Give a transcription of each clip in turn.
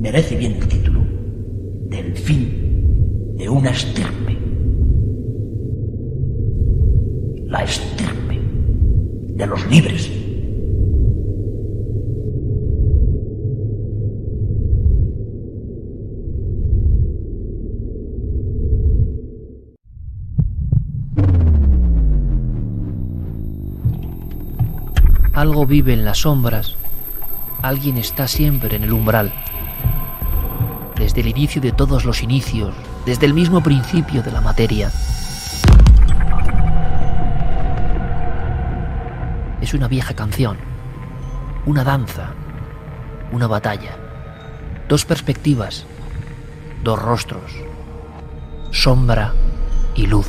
merece bien el título del fin de una estirpe. La estirpe de los libres. Algo vive en las sombras. Alguien está siempre en el umbral. Desde el inicio de todos los inicios, desde el mismo principio de la materia. Es una vieja canción, una danza, una batalla, dos perspectivas, dos rostros, sombra y luz.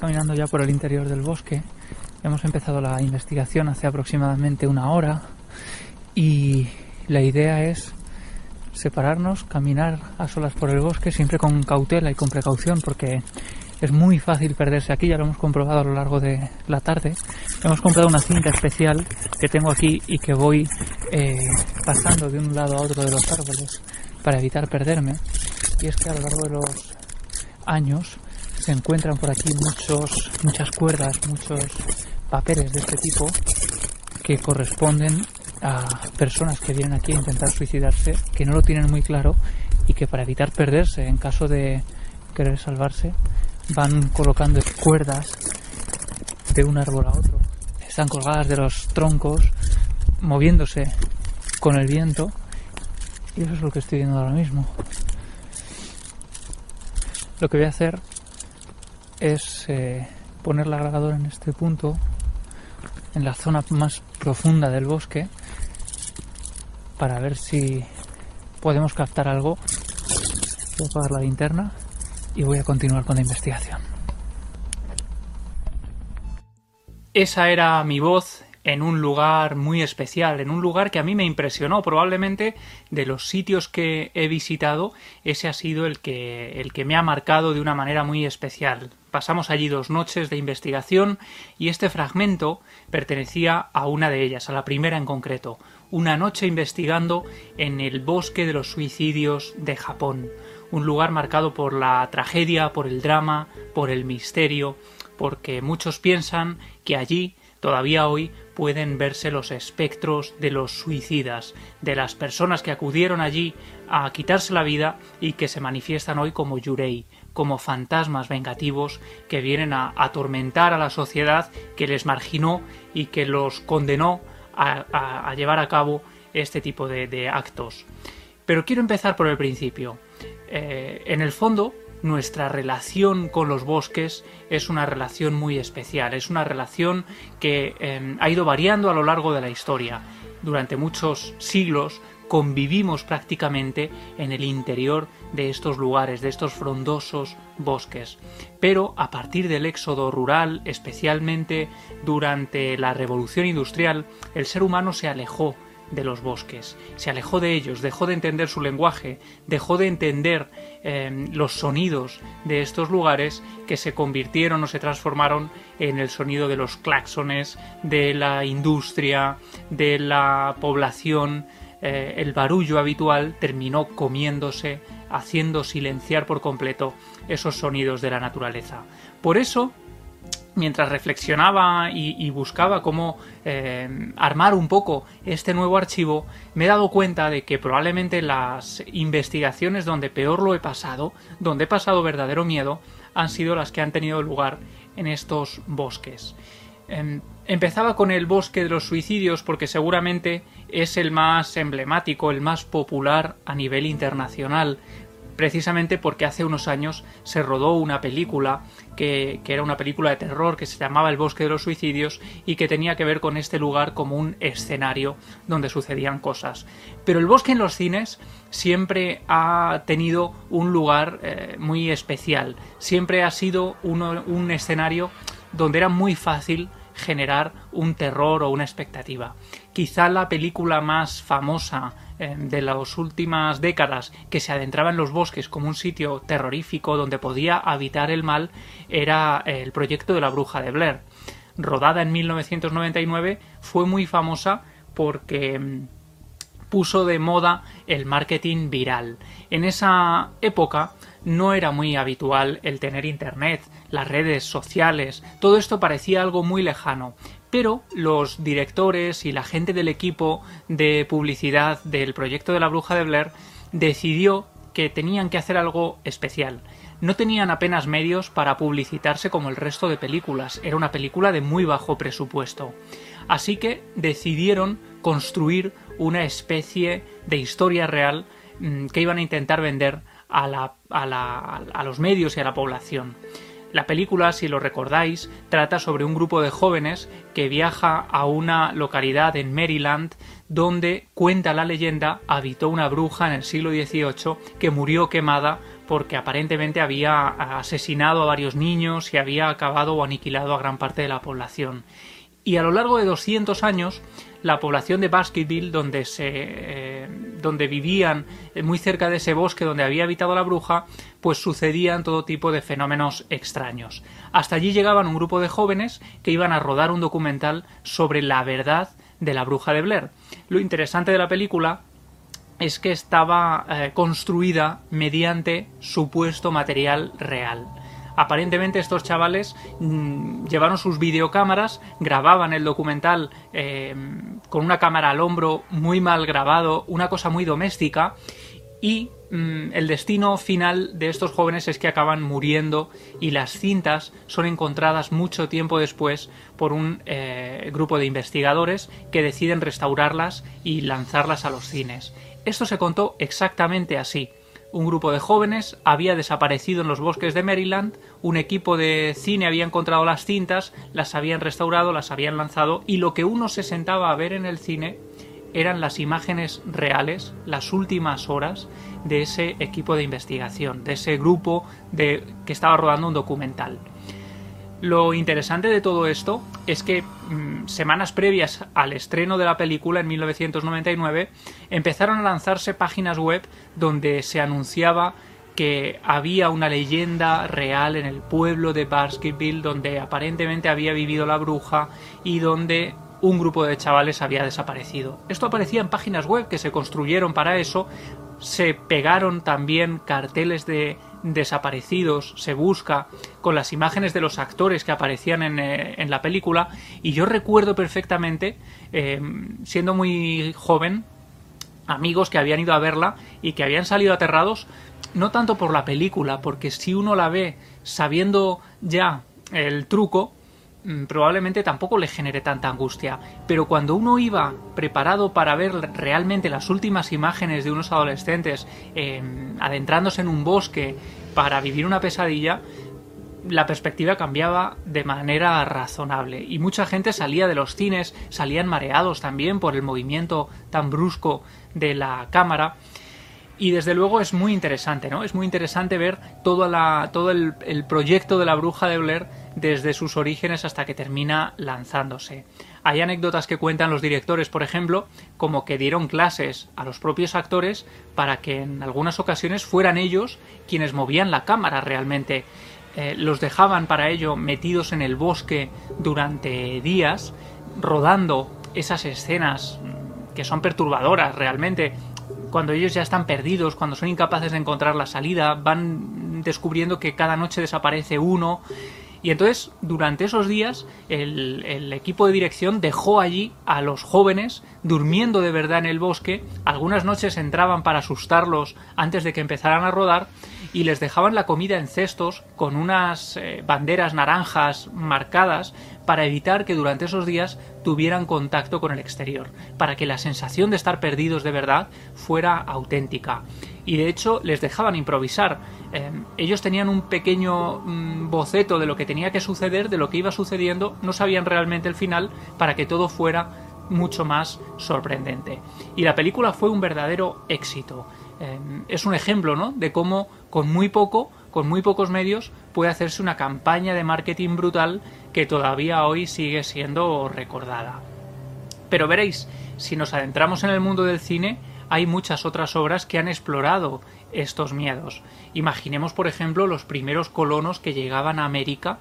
Caminando ya por el interior del bosque. Hemos empezado la investigación hace aproximadamente una hora y la idea es separarnos, caminar a solas por el bosque, siempre con cautela y con precaución porque es muy fácil perderse aquí, ya lo hemos comprobado a lo largo de la tarde. Hemos comprado una cinta especial que tengo aquí y que voy eh, pasando de un lado a otro de los árboles para evitar perderme. Y es que a lo largo de los años se encuentran por aquí muchos, muchas cuerdas, muchos papeles de este tipo que corresponden a personas que vienen aquí a intentar suicidarse, que no lo tienen muy claro y que para evitar perderse en caso de querer salvarse van colocando cuerdas de un árbol a otro. Están colgadas de los troncos, moviéndose con el viento y eso es lo que estoy viendo ahora mismo. Lo que voy a hacer es eh, poner la grabadora en este punto, en la zona más profunda del bosque, para ver si podemos captar algo. Voy a apagar la linterna y voy a continuar con la investigación. Esa era mi voz en un lugar muy especial, en un lugar que a mí me impresionó. Probablemente de los sitios que he visitado, ese ha sido el que, el que me ha marcado de una manera muy especial. Pasamos allí dos noches de investigación y este fragmento pertenecía a una de ellas, a la primera en concreto. Una noche investigando en el bosque de los suicidios de Japón. Un lugar marcado por la tragedia, por el drama, por el misterio, porque muchos piensan que allí todavía hoy pueden verse los espectros de los suicidas, de las personas que acudieron allí a quitarse la vida y que se manifiestan hoy como yurei, como fantasmas vengativos que vienen a atormentar a la sociedad que les marginó y que los condenó a, llevar a cabo este tipo de, actos. Pero quiero empezar por el principio. Eh, en el fondo, nuestra relación con los bosques es una relación muy especial, es una relación que em, ha ido variando a lo largo de la historia. Durante muchos siglos convivimos prácticamente en el interior de estos lugares, de estos frondosos bosques. Pero a partir del éxodo rural, especialmente durante la revolución industrial, el ser humano se alejó de los bosques, se alejó de ellos, dejó de entender su lenguaje, dejó de entender em, los sonidos de estos lugares que se convirtieron o se transformaron en el sonido de los claxones, de la industria, de la población, eh, el barullo habitual terminó comiéndose, haciendo silenciar por completo esos sonidos de la naturaleza. Por eso, mientras reflexionaba y, buscaba cómo eh, armar un poco este nuevo archivo, me he dado cuenta de que probablemente las investigaciones donde peor lo he pasado, donde he pasado verdadero miedo, han sido las que han tenido lugar en estos bosques. Em, empezaba con el bosque de los suicidios porque seguramente es el más emblemático, el más popular a nivel internacional, precisamente porque hace unos años se rodó una película que, era una película de terror que se llamaba El bosque de los suicidios y que tenía que ver con este lugar como un escenario donde sucedían cosas. Pero el bosque en los cines siempre ha tenido un lugar eh, muy especial, siempre ha sido un escenario donde era muy fácil generar un terror o una expectativa. Quizá la película más famosa eh, de las últimas décadas que se adentraba en los bosques como un sitio terrorífico donde podía habitar el mal era eh, el proyecto de la bruja de Blair. Rodada en 1999, fue muy famosa porque mm, puso de moda el marketing viral. En esa época no era muy habitual el tener internet, las redes sociales, todo esto parecía algo muy lejano, pero los directores y la gente del equipo de publicidad del proyecto de la bruja de Blair decidió que tenían que hacer algo especial. No tenían apenas medios para publicitarse como el resto de películas, era una película de muy bajo presupuesto. Así que decidieron construir una especie de historia real mm, que iban a intentar vender a, a los medios y a la población. La película, si lo recordáis, trata sobre un grupo de jóvenes que viaja a una localidad en Maryland donde, cuenta la leyenda, habitó una bruja en el siglo XVIII que murió quemada porque aparentemente había asesinado a varios niños y había acabado o aniquilado a gran parte de la población. Y a lo largo de 200 años, la población de Baskerville, donde, se, eh, donde vivían eh, muy cerca de ese bosque donde había habitado la bruja, pues sucedían todo tipo de fenómenos extraños. Hasta allí llegaban un grupo de jóvenes que iban a rodar un documental sobre la verdad de la bruja de Blair. Lo interesante de la película es que estaba eh, construida mediante supuesto material real. Aparentemente estos chavales mm, llevaron sus videocámaras, grababan el documental eh, con una cámara al hombro muy mal grabado, una cosa muy doméstica y mm, el destino final de estos jóvenes es que acaban muriendo y las cintas son encontradas mucho tiempo después por un eh, grupo de investigadores que deciden restaurarlas y lanzarlas a los cines. Esto se contó exactamente así. Un grupo de jóvenes había desaparecido en los bosques de Maryland, un equipo de cine había encontrado las cintas, las habían restaurado, las habían lanzado y lo que uno se sentaba a ver en el cine eran las imágenes reales, las últimas horas de ese equipo de investigación, de ese grupo de, que estaba rodando un documental. Lo interesante de todo esto es que mm, semanas previas al estreno de la película en 1999 empezaron a lanzarse páginas web donde se anunciaba que había una leyenda real en el pueblo de Baskerville donde aparentemente había vivido la bruja y donde un grupo de chavales había desaparecido. Esto aparecía en páginas web que se construyeron para eso, se pegaron también carteles de desaparecidos, se busca con las imágenes de los actores que aparecían en, eh, la película. Y yo recuerdo perfectamente, eh, siendo muy joven, amigos que habían ido a verla y que habían salido aterrados, no tanto por la película, porque si uno la ve sabiendo ya el truco, probablemente tampoco le genere tanta angustia. Pero cuando uno iba preparado para ver realmente las últimas imágenes de unos adolescentes em, adentrándose en un bosque para vivir una pesadilla, la perspectiva cambiaba de manera razonable y mucha gente salía de los cines, salían mareados también por el movimiento tan brusco de la cámara y desde luego es muy interesante, ¿no? Es muy interesante ver todo, el proyecto de la bruja de Blair desde sus orígenes hasta que termina lanzándose. Hay anécdotas que cuentan los directores, por ejemplo, como que dieron clases a los propios actores para que en algunas ocasiones fueran ellos quienes movían la cámara realmente. Eh, los dejaban para ello metidos en el bosque durante días, rodando esas escenas que son perturbadoras realmente, cuando ellos ya están perdidos, cuando son incapaces de encontrar la salida, van descubriendo que cada noche desaparece uno y entonces, durante esos días, el, equipo de dirección dejó allí a los jóvenes durmiendo de verdad en el bosque. Algunas noches entraban para asustarlos antes de que empezaran a rodar. y les dejaban la comida en cestos con unas eh, banderas naranjas marcadas para evitar que durante esos días tuvieran contacto con el exterior, para que la sensación de estar perdidos de verdad fuera auténtica. Y de hecho les dejaban improvisar. Eh, ellos tenían un pequeño mm, boceto de lo que tenía que suceder, de lo que iba sucediendo, no sabían realmente el final para que todo fuera mucho más sorprendente. Y la película fue un verdadero éxito. Eh, es un ejemplo ¿no? de cómo con muy poco, con muy pocos medios, puede hacerse una campaña de marketing brutal que todavía hoy sigue siendo recordada. Pero veréis, si nos adentramos en el mundo del cine, hay muchas otras obras que han explorado estos miedos. Imaginemos, por ejemplo, los primeros colonos que llegaban a América,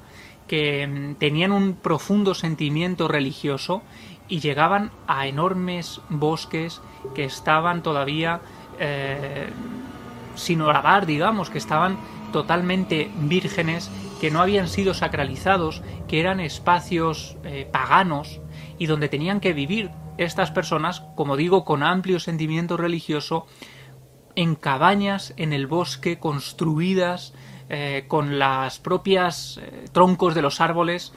que mm, tenían un profundo sentimiento religioso y llegaban a enormes bosques que estaban todavía eh, sin orar, digamos, que estaban totalmente vírgenes, que no habían sido sacralizados, que eran espacios eh, paganos y donde tenían que vivir estas personas, como digo, con amplio sentimiento religioso, en cabañas en el bosque construidas eh, con las propias troncos de los árboles,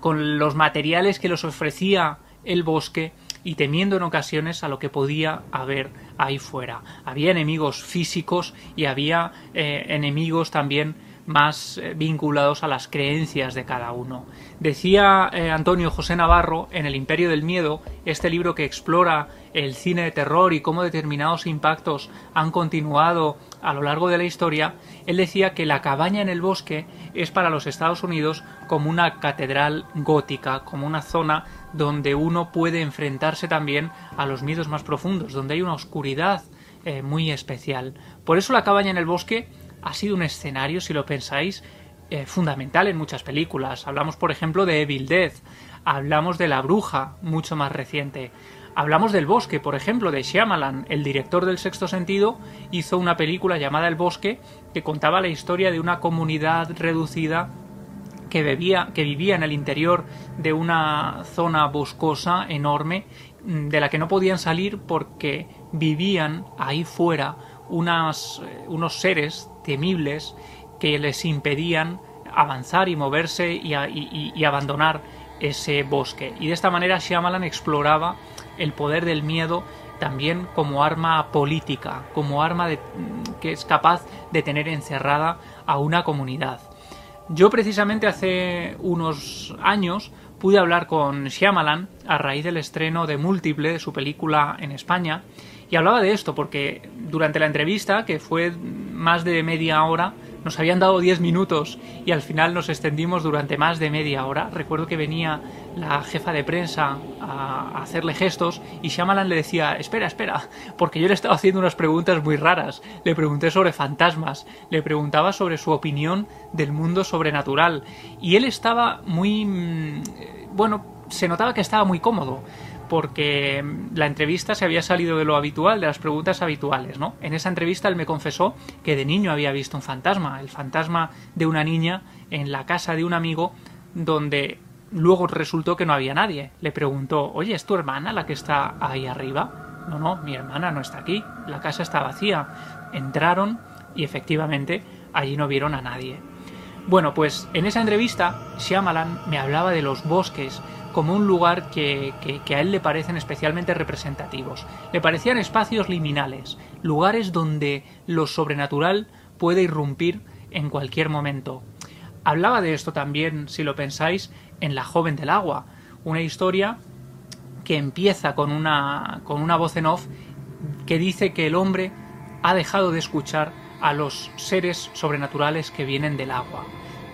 con los materiales que les ofrecía el bosque y temiendo en ocasiones a lo que podía haber ahí fuera. Había enemigos físicos y había eh, enemigos también más eh, vinculados a las creencias de cada uno. Decía eh, Antonio José Navarro en El Imperio del Miedo, este libro que explora el cine de terror y cómo determinados impactos han continuado a lo largo de la historia, él decía que la cabaña en el bosque es para los Estados Unidos como una catedral gótica, como una zona donde uno puede enfrentarse también a los miedos más profundos, donde hay una oscuridad eh, muy especial. Por eso la cabaña en el bosque ha sido un escenario, si lo pensáis, eh, fundamental en muchas películas. Hablamos, por ejemplo, de Evil Dead, hablamos de La Bruja, mucho más reciente. Hablamos del bosque, por ejemplo, de Shyamalan, el director del Sexto Sentido, hizo una película llamada El Bosque que contaba la historia de una comunidad reducida que, vivía en el interior de una zona boscosa enorme mm, de la que no podían salir porque vivían ahí fuera eh, unos seres temibles que les impedían avanzar y moverse y, abandonar ese bosque. Y de esta manera Shyamalan exploraba el poder del miedo también como arma política, como arma que es capaz de tener encerrada a una comunidad. Yo precisamente hace unos años pude hablar con Shyamalan a raíz del estreno de Múltiple de su película en España y hablaba de esto porque durante la entrevista, que fue más de media hora, nos habían dado 10 minutos y al final nos extendimos durante más de media hora. Recuerdo que venía la jefa de prensa a hacerle gestos y Shyamalan le decía, espera, espera, porque yo le estaba haciendo unas preguntas muy raras. Le pregunté sobre fantasmas, le preguntaba sobre su opinión del mundo sobrenatural y él estaba muy... Mm, bueno, se notaba que estaba muy cómodo porque la entrevista se había salido de lo habitual, de las preguntas habituales, ¿no? En esa entrevista él me confesó que de niño había visto un fantasma, el fantasma de una niña en la casa de un amigo donde luego resultó que no había nadie. Le preguntó, oye, ¿es tu hermana la que está ahí arriba? No, no, mi hermana no está aquí, la casa está vacía. Entraron y efectivamente allí no vieron a nadie. Bueno, pues en esa entrevista Shyamalan me hablaba de los bosques, como un lugar que, a él le parecen especialmente representativos. Le parecían espacios liminales, lugares donde lo sobrenatural puede irrumpir en cualquier momento. Hablaba de esto también, si lo pensáis, en La joven del agua, una historia que empieza con una, con una voz en off que dice que el hombre ha dejado de escuchar a los seres sobrenaturales que vienen del agua.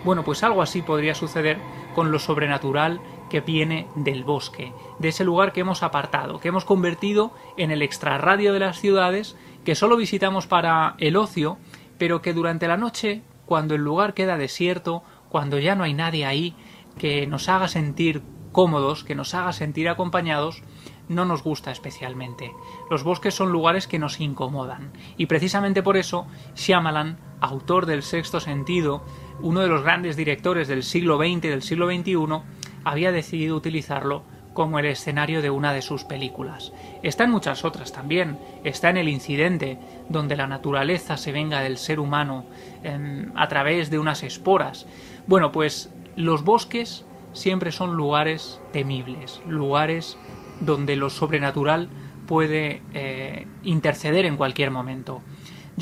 Bueno, pues algo así podría suceder con lo sobrenatural que viene del bosque, de ese lugar que hemos apartado, que hemos convertido en el extrarradio de las ciudades, que solo visitamos para el ocio, pero que durante la noche, cuando el lugar queda desierto, cuando ya no hay nadie ahí que nos haga sentir cómodos, que nos haga sentir acompañados, no nos gusta especialmente. Los bosques son lugares que nos incomodan. Y precisamente por eso, Shyamalan, autor del Sexto Sentido, uno de los grandes directores del siglo XX y del siglo XXI, había decidido utilizarlo como el escenario de una de sus películas. Está en muchas otras también. Está en El Incidente, donde la naturaleza se venga del ser humano em, a través de unas esporas. Bueno, pues los bosques siempre son lugares temibles, lugares donde lo sobrenatural puede eh, interceder en cualquier momento.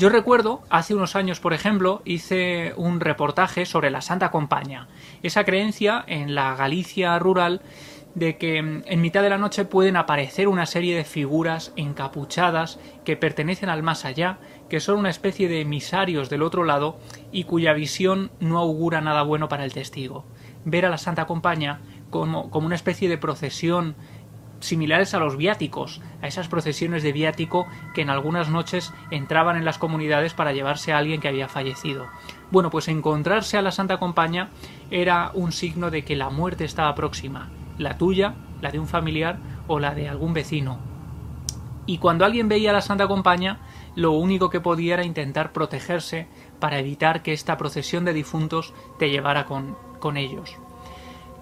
Yo recuerdo, hace unos años, por ejemplo, hice un reportaje sobre la Santa Compaña, esa creencia en la Galicia rural de que mm, en mitad de la noche pueden aparecer una serie de figuras encapuchadas que pertenecen al más allá, que son una especie de emisarios del otro lado y cuya visión no augura nada bueno para el testigo. Ver a la Santa Compaña como, como una especie de procesión similares a los viáticos, a esas procesiones de viático que en algunas noches entraban en las comunidades para llevarse a alguien que había fallecido. Bueno, pues encontrarse a la Santa Compañía era un signo de que la muerte estaba próxima, la tuya, la de un familiar o la de algún vecino. Y cuando alguien veía a la Santa Compañía, lo único que podía era intentar protegerse para evitar que esta procesión de difuntos te llevara con, con ellos.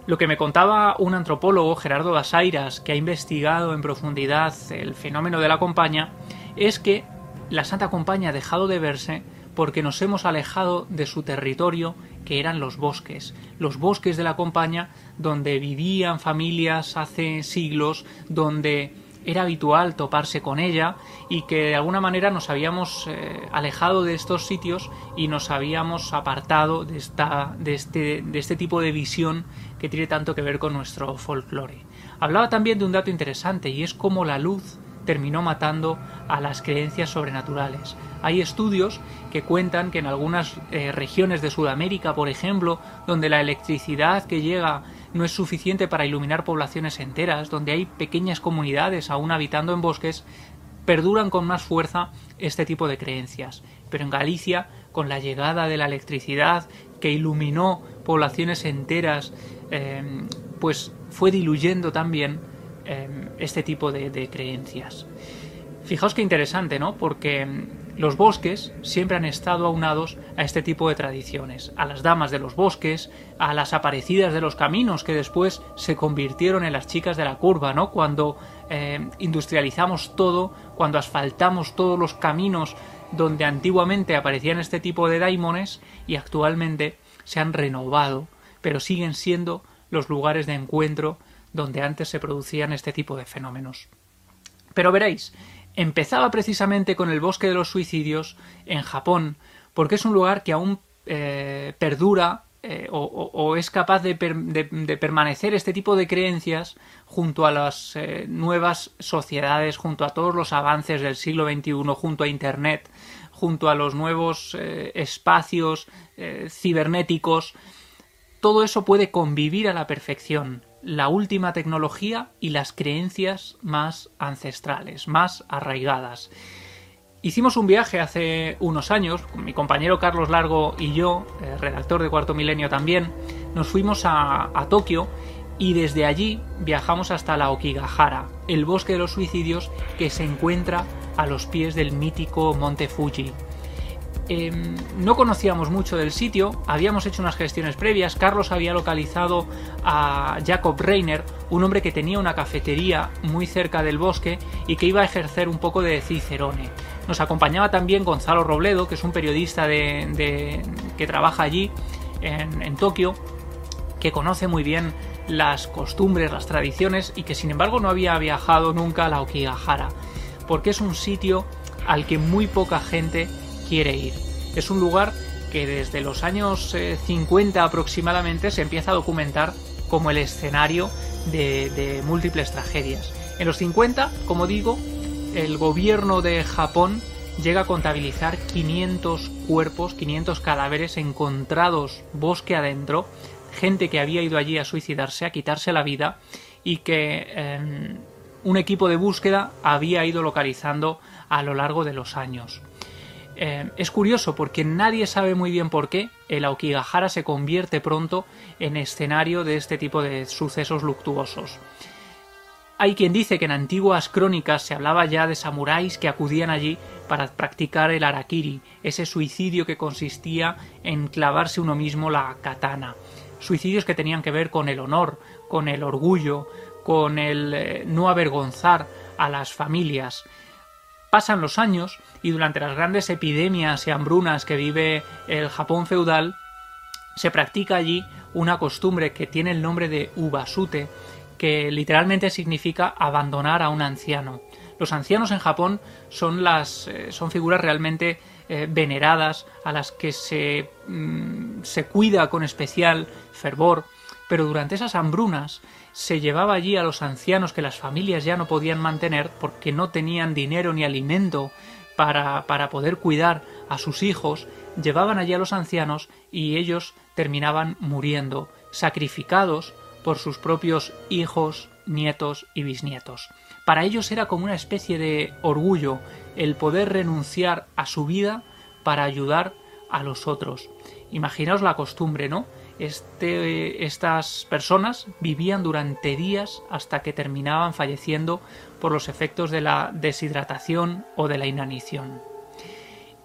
Lo que me contaba un antropólogo, Gerardo Basairas, que ha investigado en profundidad el fenómeno de la compañía, es que la Santa Compañía ha dejado de verse porque nos hemos alejado de su territorio, que eran los bosques, los bosques de la Compañía, donde vivían familias hace siglos, donde era habitual toparse con ella y que de alguna manera nos habíamos eh, alejado de estos sitios y nos habíamos apartado de, esta, de, este, de este tipo de visión que tiene tanto que ver con nuestro folclore. Hablaba también de un dato interesante y es cómo la luz terminó matando a las creencias sobrenaturales. Hay estudios que cuentan que en algunas eh, regiones de Sudamérica, por ejemplo, donde la electricidad que llega no es suficiente para iluminar poblaciones enteras, donde hay pequeñas comunidades aún habitando en bosques, perduran con más fuerza este tipo de creencias. Pero en Galicia, con la llegada de la electricidad que iluminó poblaciones enteras, eh, pues fue diluyendo también eh, este tipo de, creencias. Fijaos qué interesante, ¿no? Porque los bosques siempre han estado aunados a este tipo de tradiciones, a las damas de los bosques, a las aparecidas de los caminos que después se convirtieron en las chicas de la curva, ¿no? Cuando industrializamos todo, cuando asfaltamos todos los caminos donde antiguamente aparecían este tipo de daimones y actualmente se han renovado, pero siguen siendo los lugares de encuentro donde antes se producían este tipo de fenómenos. Pero veréis, empezaba precisamente con el bosque de los suicidios en Japón, porque es un lugar que aún eh, perdura eh, o, es capaz de, permanecer este tipo de creencias junto a las eh, nuevas sociedades, junto a todos los avances del siglo XXI, junto a Internet, junto a los nuevos espacios cibernéticos. Todo eso puede convivir a la perfección la última tecnología y las creencias más ancestrales, más arraigadas. Hicimos un viaje hace unos años, con mi compañero Carlos Largo y yo, eh, redactor de Cuarto Milenio también, nos fuimos a, a Tokio y desde allí viajamos hasta la Okigahara, el bosque de los suicidios que se encuentra a los pies del mítico monte Fuji. Em, no conocíamos mucho del sitio, habíamos hecho unas gestiones previas, Carlos había localizado a Jacob Reiner, un hombre que tenía una cafetería muy cerca del bosque y que iba a ejercer un poco de cicerone. Nos acompañaba también Gonzalo Robledo, que es un periodista de, que trabaja allí en, en Tokio, que conoce muy bien las costumbres, las tradiciones y que sin embargo no había viajado nunca a la Okigahara, porque es un sitio al que muy poca gente quiere ir. Es un lugar que desde los años 50 eh, aproximadamente se empieza a documentar como el escenario de, múltiples tragedias. En los 50, como digo, el gobierno de Japón llega a contabilizar 500 cuerpos, 500 cadáveres encontrados bosque adentro, gente que había ido allí a suicidarse, a quitarse la vida y que em, un equipo de búsqueda había ido localizando a lo largo de los años. Eh, es curioso porque nadie sabe muy bien por qué el Aokigahara se convierte pronto en escenario de este tipo de sucesos luctuosos. Hay quien dice que en antiguas crónicas se hablaba ya de samuráis que acudían allí para practicar el arakiri, ese suicidio que consistía en clavarse uno mismo la katana. Suicidios que tenían que ver con el honor, con el orgullo, con el eh, no avergonzar a las familias. Pasan los años y durante las grandes epidemias y hambrunas que vive el Japón feudal, se practica allí una costumbre que tiene el nombre de ubasute, que literalmente significa abandonar a un anciano. Los ancianos en Japón son las eh, son figuras realmente eh, veneradas a las que se, mm, se cuida con especial fervor, pero durante esas hambrunas se llevaba allí a los ancianos que las familias ya no podían mantener porque no tenían dinero ni alimento para, para poder cuidar a sus hijos, llevaban allí a los ancianos y ellos terminaban muriendo, sacrificados por sus propios hijos, nietos y bisnietos. Para ellos era como una especie de orgullo el poder renunciar a su vida para ayudar a los otros. Imaginaos la costumbre, ¿no? Este, estas personas vivían durante días hasta que terminaban falleciendo por los efectos de la deshidratación o de la inanición.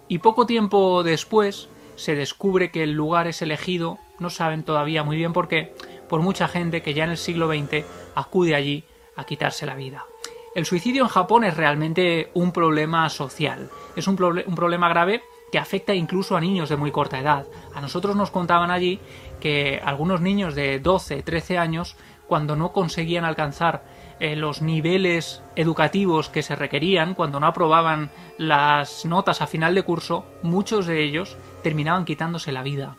Y poco tiempo después se descubre que el lugar es elegido, no saben todavía muy bien por qué, por mucha gente que ya en el siglo XX acude allí a quitarse la vida. El suicidio en Japón es realmente un problema social, es un, un problema grave que afecta incluso a niños de muy corta edad. A nosotros nos contaban allí que algunos niños de 12, 13 años, cuando no conseguían alcanzar eh, los niveles educativos que se requerían, cuando no aprobaban las notas a final de curso, muchos de ellos terminaban quitándose la vida.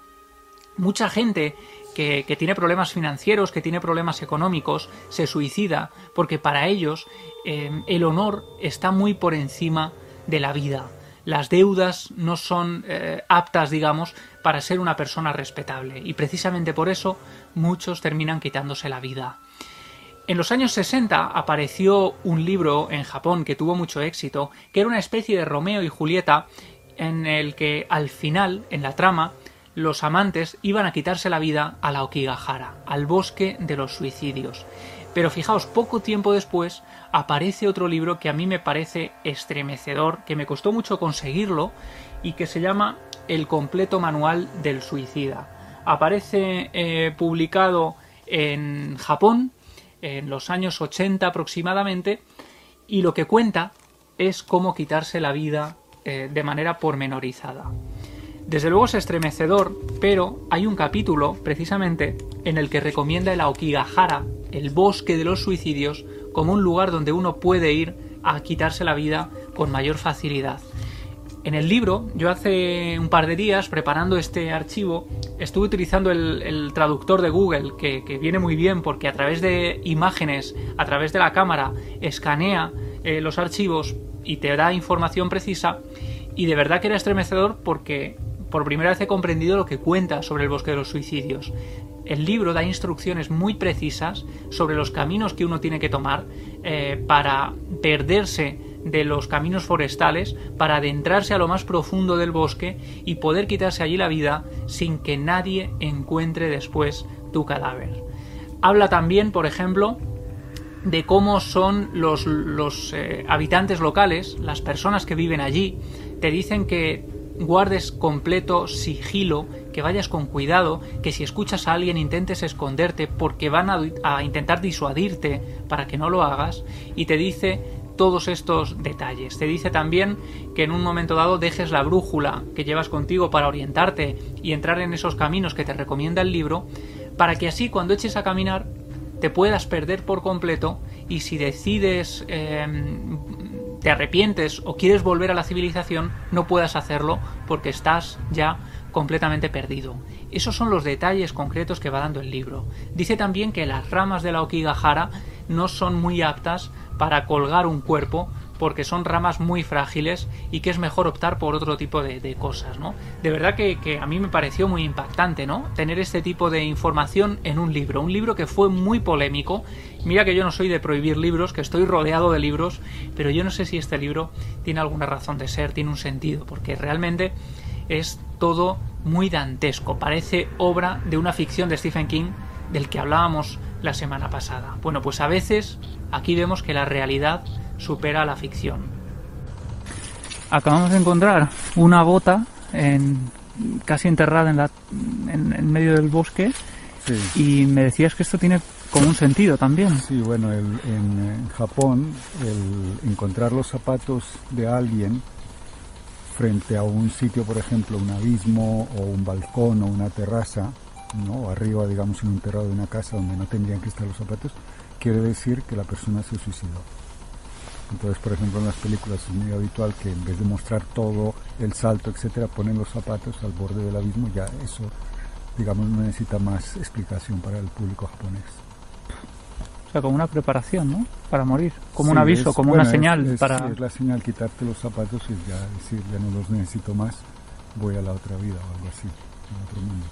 Mucha gente que, tiene problemas financieros, que tiene problemas económicos, se suicida porque para ellos eh, el honor está muy por encima de la vida las deudas no son eh, aptas, digamos, para ser una persona respetable. Y precisamente por eso muchos terminan quitándose la vida. En los años 60 apareció un libro en Japón que tuvo mucho éxito, que era una especie de Romeo y Julieta, en el que al final, en la trama, los amantes iban a quitarse la vida a la Okigahara, al bosque de los suicidios. Pero fijaos, poco tiempo después aparece otro libro que a mí me parece estremecedor, que me costó mucho conseguirlo y que se llama El completo manual del suicida. Aparece eh, publicado en Japón en los años 80 aproximadamente y lo que cuenta es cómo quitarse la vida eh, de manera pormenorizada. Desde luego es estremecedor, pero hay un capítulo precisamente en el que recomienda el Aokigahara, el bosque de los suicidios, como un lugar donde uno puede ir a quitarse la vida con mayor facilidad. En el libro, yo hace un par de días, preparando este archivo, estuve utilizando el, traductor de Google, que, viene muy bien porque a través de imágenes, a través de la cámara, escanea eh, los archivos y te da información precisa. Y de verdad que era estremecedor porque por primera vez he comprendido lo que cuenta sobre el bosque de los suicidios. El libro da instrucciones muy precisas sobre los caminos que uno tiene que tomar eh, para perderse de los caminos forestales, para adentrarse a lo más profundo del bosque y poder quitarse allí la vida sin que nadie encuentre después tu cadáver. Habla también, por ejemplo, de cómo son los, eh, habitantes locales, las personas que viven allí, te dicen que guardes completo sigilo, que vayas con cuidado, que si escuchas a alguien intentes esconderte porque van a, intentar disuadirte para que no lo hagas y te dice todos estos detalles. Te dice también que en un momento dado dejes la brújula que llevas contigo para orientarte y entrar en esos caminos que te recomienda el libro, para que así cuando eches a caminar te puedas perder por completo y si decides em, te arrepientes o quieres volver a la civilización, no puedas hacerlo porque estás ya completamente perdido. Esos son los detalles concretos que va dando el libro. Dice también que las ramas de la Okigahara no son muy aptas para colgar un cuerpo porque son ramas muy frágiles y que es mejor optar por otro tipo de, cosas, ¿no? De verdad que, que, a mí me pareció muy impactante, ¿no? Tener este tipo de información en un libro, un libro que fue muy polémico. Mira que yo no soy de prohibir libros, que estoy rodeado de libros, pero yo no sé si este libro tiene alguna razón de ser, tiene un sentido, porque realmente es todo muy dantesco, parece obra de una ficción de Stephen King del que hablábamos la semana pasada. Bueno, pues a veces aquí vemos que la realidad supera la ficción. Acabamos de encontrar una bota en, casi enterrada en, la, en, medio del bosque y me decías que esto tiene como un sentido también. Sí, bueno, en, Japón el encontrar los zapatos de alguien frente a un sitio, por ejemplo, un abismo o un balcón o una terraza, ¿no? arriba, digamos, en un terrado de una casa donde no tendrían que estar los zapatos, quiere decir que la persona se suicidó. Entonces, por ejemplo, en las películas es muy habitual que en vez de mostrar todo el salto, etcétera, ponen los zapatos al borde del abismo. Ya eso, digamos, no necesita más explicación para el público japonés. Sea, como una preparación, ¿no? Para morir, como un aviso, como una señal es, para. Es la señal quitarte los zapatos y ya decir, ya no los necesito más, voy a la otra vida o algo así, a otro mundo.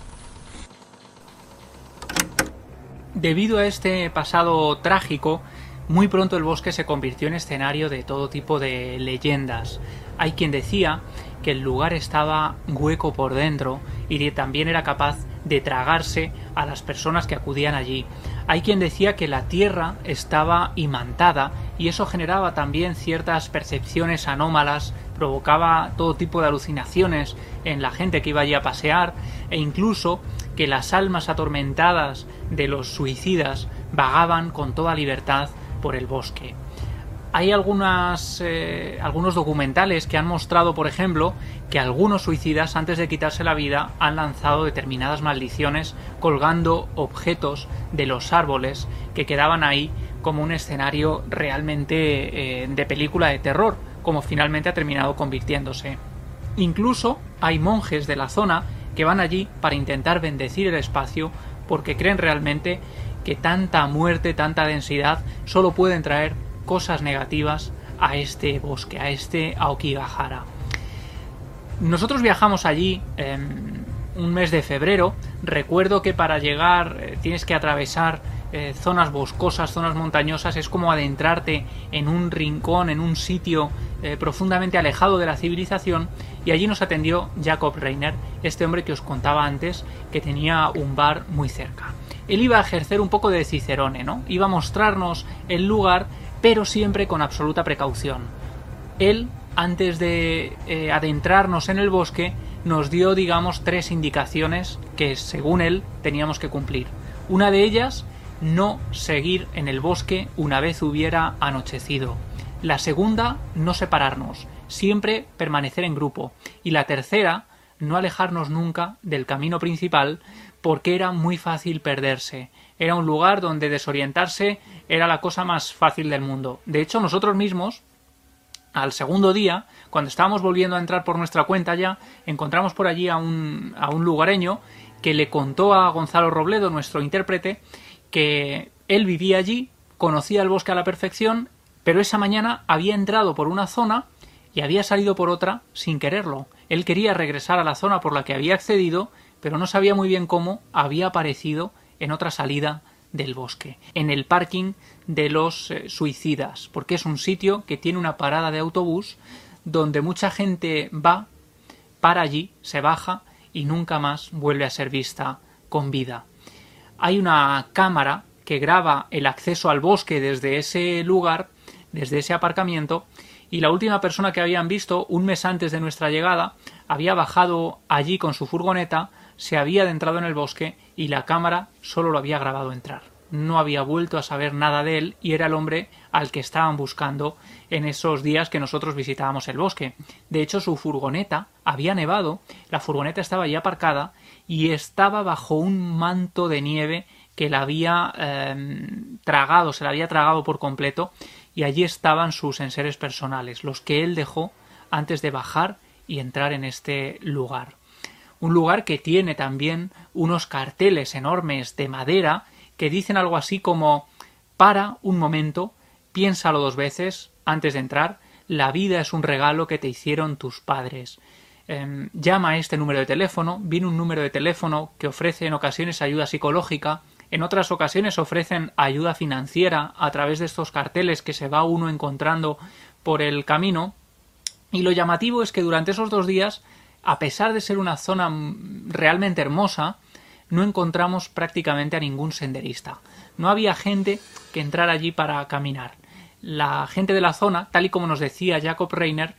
Debido a este pasado trágico, muy pronto el bosque se convirtió en escenario de todo tipo de leyendas. Hay quien decía que el lugar estaba hueco por dentro y también era capaz de tragarse a las personas que acudían allí. Hay quien decía que la tierra estaba imantada y eso generaba también ciertas percepciones anómalas, provocaba todo tipo de alucinaciones en la gente que iba allí a pasear e incluso que las almas atormentadas de los suicidas vagaban con toda libertad por el bosque. Hay eh, algunos documentales que han mostrado, por ejemplo, que algunos suicidas antes de quitarse la vida han lanzado determinadas maldiciones colgando objetos de los árboles que quedaban ahí como un escenario realmente eh, de película de terror, como finalmente ha terminado convirtiéndose. Incluso hay monjes de la zona que van allí para intentar bendecir el espacio porque creen realmente que tanta muerte, tanta densidad, solo pueden traer cosas negativas a este bosque, a este Aokigahara. Nosotros viajamos allí en un mes de febrero. Recuerdo que para llegar eh, tienes que atravesar eh, zonas boscosas, zonas montañosas. Es como adentrarte en un rincón, en un sitio eh, profundamente alejado de la civilización. Y allí nos atendió Jacob Reiner, este hombre que os contaba antes, que tenía un bar muy cerca él iba a ejercer un poco de Cicerone, ¿no? Iba a mostrarnos el lugar, pero siempre con absoluta precaución. Él, antes de eh, adentrarnos en el bosque, nos dio, digamos, tres indicaciones que, según él, teníamos que cumplir. Una de ellas, no seguir en el bosque una vez hubiera anochecido. La segunda, no separarnos, siempre permanecer en grupo. Y la tercera, no alejarnos nunca del camino principal porque era muy fácil perderse. Era un lugar donde desorientarse era la cosa más fácil del mundo. De hecho, nosotros mismos, al segundo día, cuando estábamos volviendo a entrar por nuestra cuenta ya, encontramos por allí a un, a un lugareño que le contó a Gonzalo Robledo, nuestro intérprete, que él vivía allí, conocía el bosque a la perfección, pero esa mañana había entrado por una zona y había salido por otra sin quererlo. Él quería regresar a la zona por la que había accedido pero no sabía muy bien cómo había aparecido en otra salida del bosque, en el parking de los eh, suicidas, porque es un sitio que tiene una parada de autobús donde mucha gente va, para allí, se baja y nunca más vuelve a ser vista con vida. Hay una cámara que graba el acceso al bosque desde ese lugar, desde ese aparcamiento, y la última persona que habían visto un mes antes de nuestra llegada había bajado allí con su furgoneta se había adentrado en el bosque y la cámara solo lo había grabado entrar. No había vuelto a saber nada de él y era el hombre al que estaban buscando en esos días que nosotros visitábamos el bosque. De hecho, su furgoneta había nevado, la furgoneta estaba ya aparcada y estaba bajo un manto de nieve que la había em, tragado, se la había tragado por completo y allí estaban sus enseres personales, los que él dejó antes de bajar y entrar en este lugar un lugar que tiene también unos carteles enormes de madera que dicen algo así como para un momento, piénsalo dos veces antes de entrar, la vida es un regalo que te hicieron tus padres. Em, llama a este número de teléfono, viene un número de teléfono que ofrece en ocasiones ayuda psicológica, en otras ocasiones ofrecen ayuda financiera a través de estos carteles que se va uno encontrando por el camino, y lo llamativo es que durante esos dos días a pesar de ser una zona realmente hermosa, no encontramos prácticamente a ningún senderista. No había gente que entrara allí para caminar. La gente de la zona, tal y como nos decía Jacob Reiner,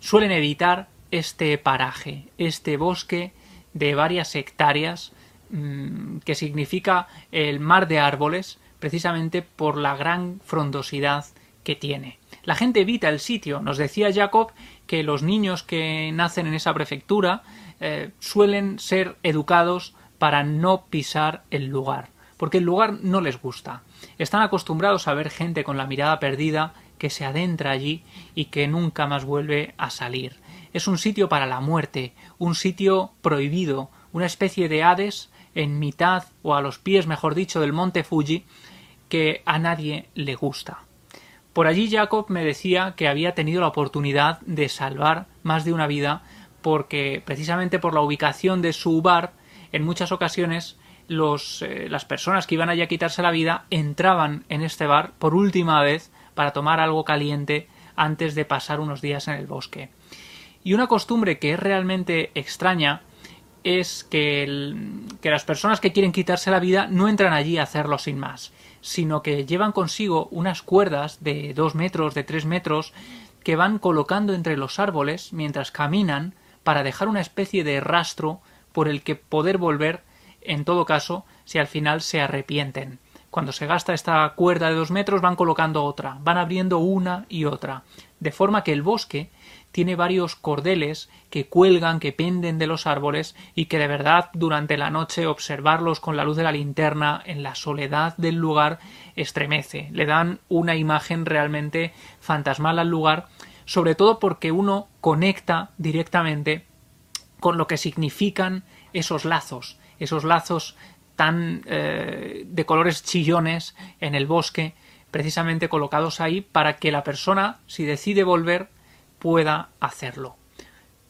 suelen evitar este paraje, este bosque de varias hectáreas mm, que significa el mar de árboles, precisamente por la gran frondosidad que tiene. La gente evita el sitio. Nos decía Jacob que los niños que nacen en esa prefectura eh, suelen ser educados para no pisar el lugar, porque el lugar no les gusta. Están acostumbrados a ver gente con la mirada perdida que se adentra allí y que nunca más vuelve a salir. Es un sitio para la muerte, un sitio prohibido, una especie de Hades en mitad o a los pies, mejor dicho, del monte Fuji, que a nadie le gusta. Por allí Jacob me decía que había tenido la oportunidad de salvar más de una vida porque precisamente por la ubicación de su bar en muchas ocasiones eh, las personas que iban allí a quitarse la vida entraban en este bar por última vez para tomar algo caliente antes de pasar unos días en el bosque. Y una costumbre que es realmente extraña es que las personas que quieren quitarse la vida no entran allí a hacerlo sin más, sino que llevan consigo unas cuerdas de dos metros, de tres metros, que van colocando entre los árboles mientras caminan para dejar una especie de rastro por el que poder volver en todo caso si al final se arrepienten. Cuando se gasta esta cuerda de dos metros van colocando otra, van abriendo una y otra, de forma que el bosque tiene varios cordeles que cuelgan, que penden de los árboles y que de verdad durante la noche observarlos con la luz de la linterna en la soledad del lugar estremece, le dan una imagen realmente fantasmal al lugar, sobre todo porque uno conecta directamente con lo que significan esos lazos, esos lazos tan eh, de colores chillones en el bosque, precisamente colocados ahí para que la persona, si decide volver, pueda hacerlo.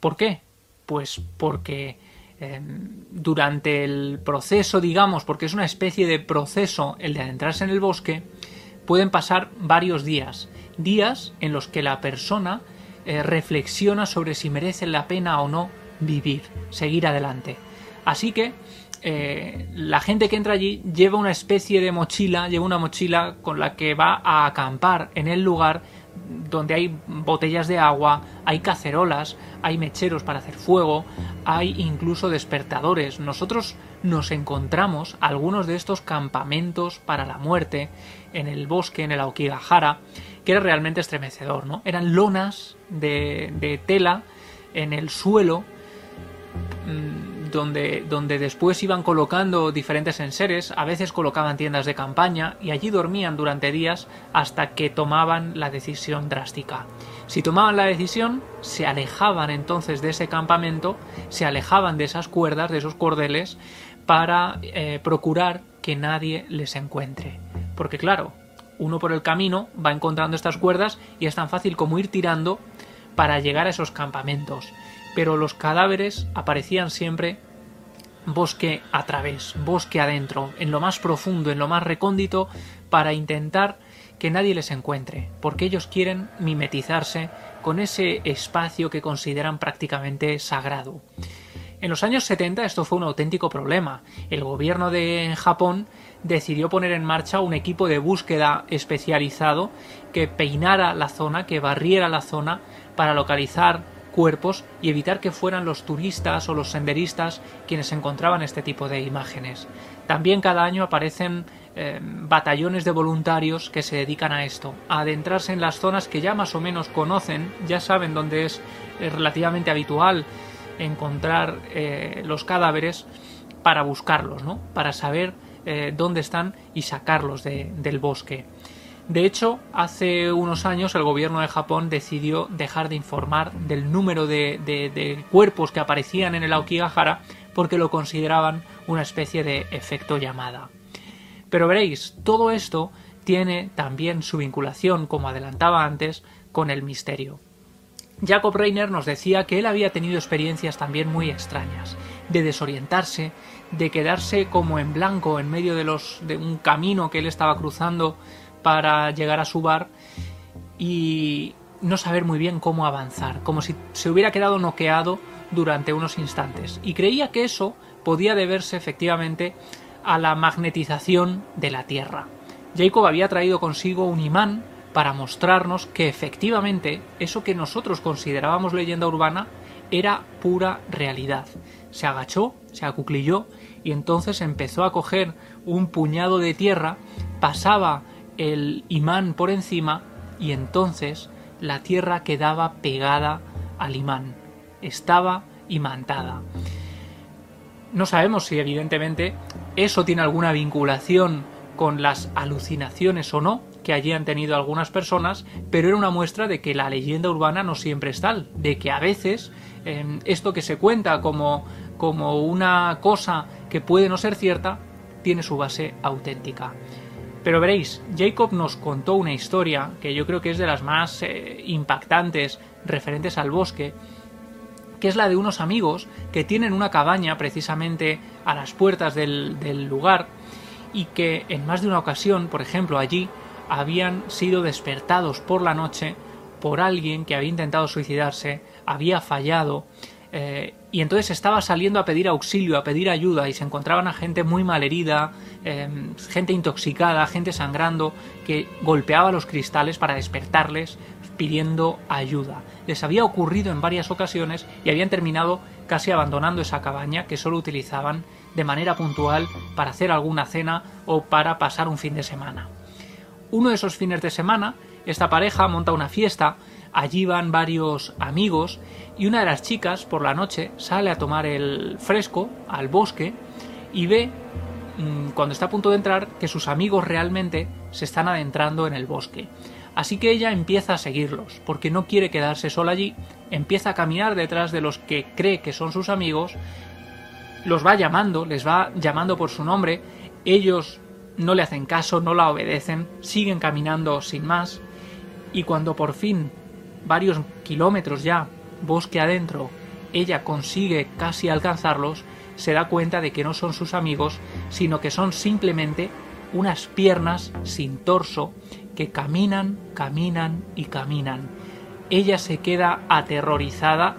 ¿Por qué? Pues porque em, durante el proceso, digamos, porque es una especie de proceso el de adentrarse en el bosque, pueden pasar varios días, días en los que la persona eh, reflexiona sobre si merece la pena o no vivir, seguir adelante. Así que eh, la gente que entra allí lleva una especie de mochila, lleva una mochila con la que va a acampar en el lugar donde hay botellas de agua, hay cacerolas, hay mecheros para hacer fuego, hay incluso despertadores. Nosotros nos encontramos algunos de estos campamentos para la muerte en el bosque, en el Aokigahara, que era realmente estremecedor, ¿no? Eran lonas de, tela en el suelo Mm, donde, donde después iban colocando diferentes enseres, a veces colocaban tiendas de campaña y allí dormían durante días hasta que tomaban la decisión drástica. Si tomaban la decisión, se alejaban entonces de ese campamento, se alejaban de esas cuerdas, de esos cordeles, para eh, procurar que nadie les encuentre. Porque claro, uno por el camino va encontrando estas cuerdas y es tan fácil como ir tirando para llegar a esos campamentos pero los cadáveres aparecían siempre bosque a través, bosque adentro, en lo más profundo, en lo más recóndito, para intentar que nadie les encuentre, porque ellos quieren mimetizarse con ese espacio que consideran prácticamente sagrado. En los años 70 esto fue un auténtico problema. El gobierno de Japón decidió poner en marcha un equipo de búsqueda especializado que peinara la zona, que barriera la zona para localizar cuerpos y evitar que fueran los turistas o los senderistas quienes encontraban este tipo de imágenes. También cada año aparecen eh, batallones de voluntarios que se dedican a esto, a adentrarse en las zonas que ya más o menos conocen, ya saben dónde es eh, relativamente habitual encontrar eh, los cadáveres para buscarlos, ¿no? para saber dónde están y sacarlos del bosque. De hecho, hace unos años el gobierno de Japón decidió dejar de informar del número de, cuerpos que aparecían en el Aokigahara porque lo consideraban una especie de efecto llamada. Pero veréis, todo esto tiene también su vinculación, como adelantaba antes, con el misterio. Jacob Reiner nos decía que él había tenido experiencias también muy extrañas, de desorientarse, de quedarse como en blanco en medio de los de un camino que él estaba cruzando para llegar a su bar y no saber muy bien cómo avanzar, como si se hubiera quedado noqueado durante unos instantes. Y creía que eso podía deberse efectivamente a la magnetización de la Tierra. Jacob había traído consigo un imán para mostrarnos que efectivamente eso que nosotros considerábamos leyenda urbana era pura realidad. Se agachó se acuclilló y entonces empezó a coger un puñado de tierra, pasaba el imán por encima y entonces la tierra quedaba pegada al imán, estaba imantada. No sabemos si evidentemente eso tiene alguna vinculación con las alucinaciones o no que allí han tenido algunas personas, pero era una muestra de que la leyenda urbana no siempre es tal, de que a veces em, esto que se cuenta como, como una cosa que puede no ser cierta, tiene su base auténtica. Pero veréis, Jacob nos contó una historia que yo creo que es de las más eh, impactantes referentes al bosque, que es la de unos amigos que tienen una cabaña precisamente a las puertas del, del lugar y que en más de una ocasión, por ejemplo, allí habían sido despertados por la noche por alguien que había intentado suicidarse, había fallado eh, y entonces estaba saliendo a pedir auxilio, a pedir ayuda y se encontraban a gente muy malherida, eh, gente intoxicada, gente sangrando, que golpeaba los cristales para despertarles pidiendo ayuda. Les había ocurrido en varias ocasiones y habían terminado casi abandonando esa cabaña que solo utilizaban de manera puntual para hacer alguna cena o para pasar un fin de semana. Uno de esos fines de semana, esta pareja monta una fiesta, allí van varios amigos y una de las chicas por la noche sale a tomar el fresco al bosque y ve mm, cuando está a punto de entrar que sus amigos realmente se están adentrando en el bosque. Así que ella empieza a seguirlos, porque no quiere quedarse sola allí, empieza a caminar detrás de los que cree que son sus amigos, los va llamando, les va llamando por su nombre, ellos no le hacen caso, no la obedecen, siguen caminando sin más, y cuando por fin, varios kilómetros ya, bosque adentro, ella consigue casi alcanzarlos, se da cuenta de que no son sus amigos, sino que son simplemente unas piernas sin torso que caminan, caminan y caminan. Ella se queda aterrorizada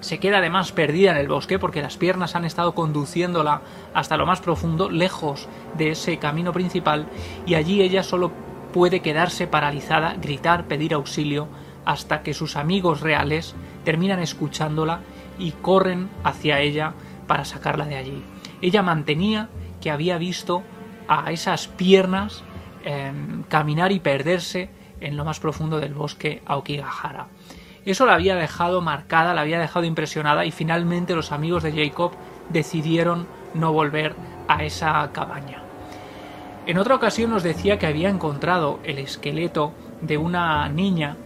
se queda además perdida en el bosque porque las piernas han estado conduciéndola hasta lo más profundo, lejos de ese camino principal, y allí ella solo puede quedarse paralizada, gritar, pedir auxilio, hasta que sus amigos reales terminan escuchándola y corren hacia ella para sacarla de allí. Ella mantenía que había visto a esas piernas em, caminar y perderse en lo más profundo del bosque Aokigahara. Eso la había dejado marcada, la había dejado impresionada y finalmente los amigos de Jacob decidieron no volver a esa cabaña. En otra ocasión nos decía que había encontrado el esqueleto de una niña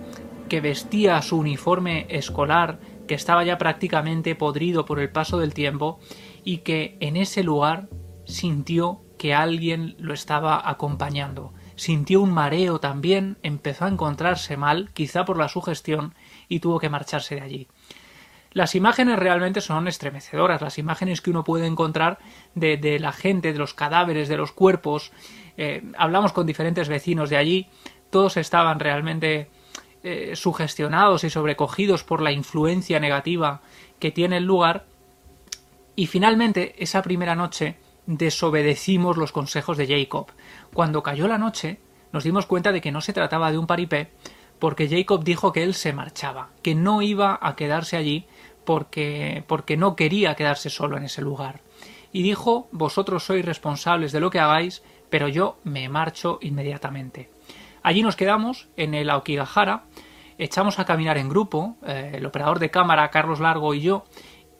que vestía su uniforme escolar, que estaba ya prácticamente podrido por el paso del tiempo, y que en ese lugar sintió que alguien lo estaba acompañando. Sintió un mareo también, empezó a encontrarse mal, quizá por la sugestión, y tuvo que marcharse de allí. Las imágenes realmente son estremecedoras, las imágenes que uno puede encontrar de, la gente, de los cadáveres, de los cuerpos. Eh, hablamos con diferentes vecinos de allí, todos estaban realmente eh, sugestionados y sobrecogidos por la influencia negativa que tiene el lugar. Y finalmente, esa primera noche, desobedecimos los consejos de Jacob. Cuando cayó la noche, nos dimos cuenta de que no se trataba de un paripé, porque Jacob dijo que él se marchaba, que no iba a quedarse allí porque, porque no quería quedarse solo en ese lugar. Y dijo, vosotros sois responsables de lo que hagáis, pero yo me marcho inmediatamente. Allí nos quedamos, en el Aokigahara, echamos a caminar en grupo, eh, el operador de cámara, Carlos Largo y yo,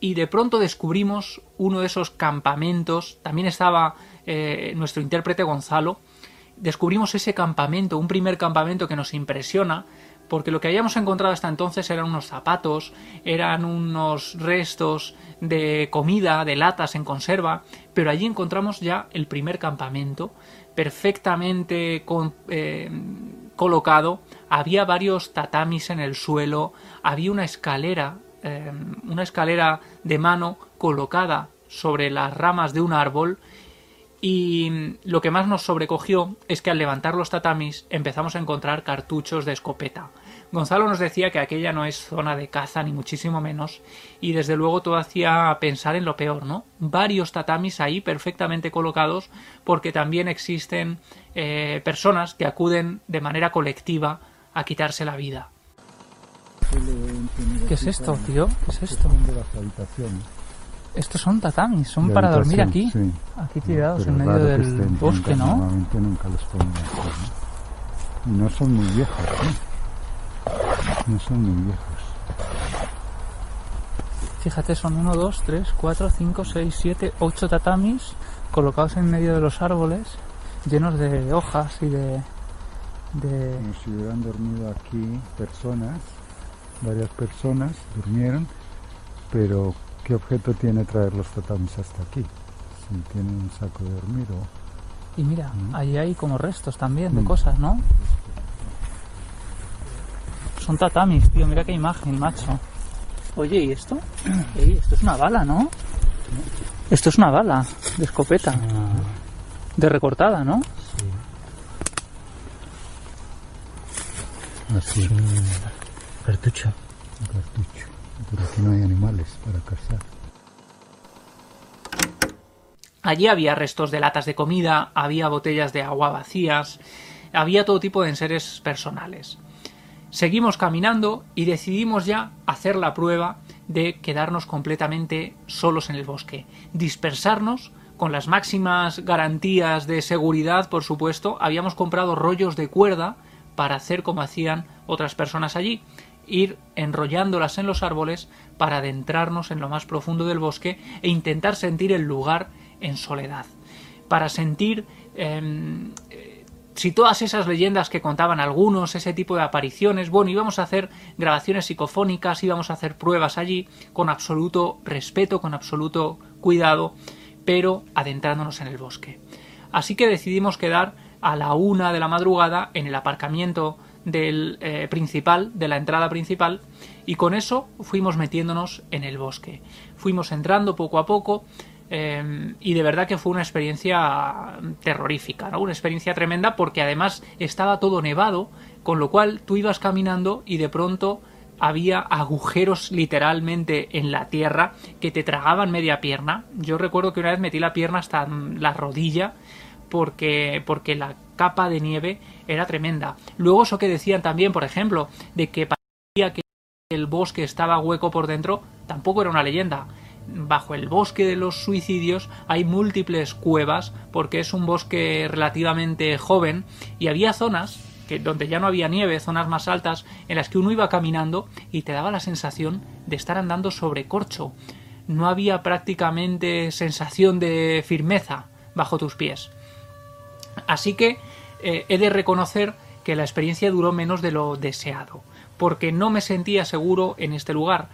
y de pronto descubrimos uno de esos campamentos, también estaba eh, nuestro intérprete Gonzalo, descubrimos ese campamento, un primer campamento que nos impresiona, porque lo que habíamos encontrado hasta entonces eran unos zapatos, eran unos restos de comida, de latas en conserva, pero allí encontramos ya el primer campamento, perfectamente eh, colocado, había varios tatamis en el suelo, había una escalera, eh, una escalera de mano colocada sobre las ramas de un árbol, y lo que más nos sobrecogió es que al levantar los tatamis empezamos a encontrar cartuchos de escopeta. Gonzalo nos decía que aquella no es zona de caza ni muchísimo menos y desde luego todo hacía pensar en lo peor, ¿no? Varios tatamis ahí perfectamente colocados porque también existen eh, personas que acuden de manera colectiva a quitarse la vida. ¿Qué es esto, tío? ¿Qué es esto? Estos son tatamis, son para dormir aquí. Sí. Aquí tirados en medio del estén bosque, juntas, ¿no? Normalmente nunca los ponen así, ¿no? Y no son muy viejos, ¿eh? No son muy viejos. Fíjate, son 1, 2, 3, 4, 5, 6, 7, 8 tatamis colocados en medio de los árboles, llenos de hojas y de... de... Como si hubieran dormido aquí personas, varias personas durmieron, pero ¿qué objeto tiene traer los tatamis hasta aquí? Si tienen un saco de dormir o... Y mira, Mm. ahí hay como restos también de Mm. cosas, ¿no? Son tatamis, tío, mira qué imagen, macho. Oye, ¿y esto? Ey, esto es una bala, ¿no? Esto es una bala de escopeta. De recortada, ¿no? Así, Cartucho. un cartucho. Pero aquí no hay animales para cazar. Allí había restos de latas de comida, había botellas de agua vacías, había todo tipo de enseres personales. Seguimos caminando y decidimos ya hacer la prueba de quedarnos completamente solos en el bosque, dispersarnos con las máximas garantías de seguridad, por supuesto. Habíamos comprado rollos de cuerda para hacer como hacían otras personas allí, ir enrollándolas en los árboles para adentrarnos en lo más profundo del bosque e intentar sentir el lugar en soledad, para sentir em, eh, si todas esas leyendas que contaban algunos, ese tipo de apariciones, bueno, íbamos a hacer grabaciones psicofónicas, íbamos a hacer pruebas allí con absoluto respeto, con absoluto cuidado, pero adentrándonos en el bosque. Así que decidimos quedar a la una de la madrugada en el aparcamiento del eh, principal, de la entrada principal, y con eso fuimos metiéndonos en el bosque. Fuimos entrando poco a poco, eh, y de verdad que fue una experiencia terrorífica, ¿no? Una experiencia tremenda porque además estaba todo nevado, con lo cual tú ibas caminando y de pronto había agujeros literalmente en la tierra que te tragaban media pierna. Yo recuerdo que una vez metí la pierna hasta la rodilla porque, porque la capa de nieve era tremenda. Luego eso que decían también, por ejemplo, de que parecía que el bosque estaba hueco por dentro, tampoco era una leyenda bajo el bosque de los suicidios hay múltiples cuevas porque es un bosque relativamente joven y había zonas que donde ya no había nieve, zonas más altas en las que uno iba caminando y te daba la sensación de estar andando sobre corcho. No había prácticamente sensación de firmeza bajo tus pies. Así que eh, he de reconocer que la experiencia duró menos de lo deseado, porque no me sentía seguro en este lugar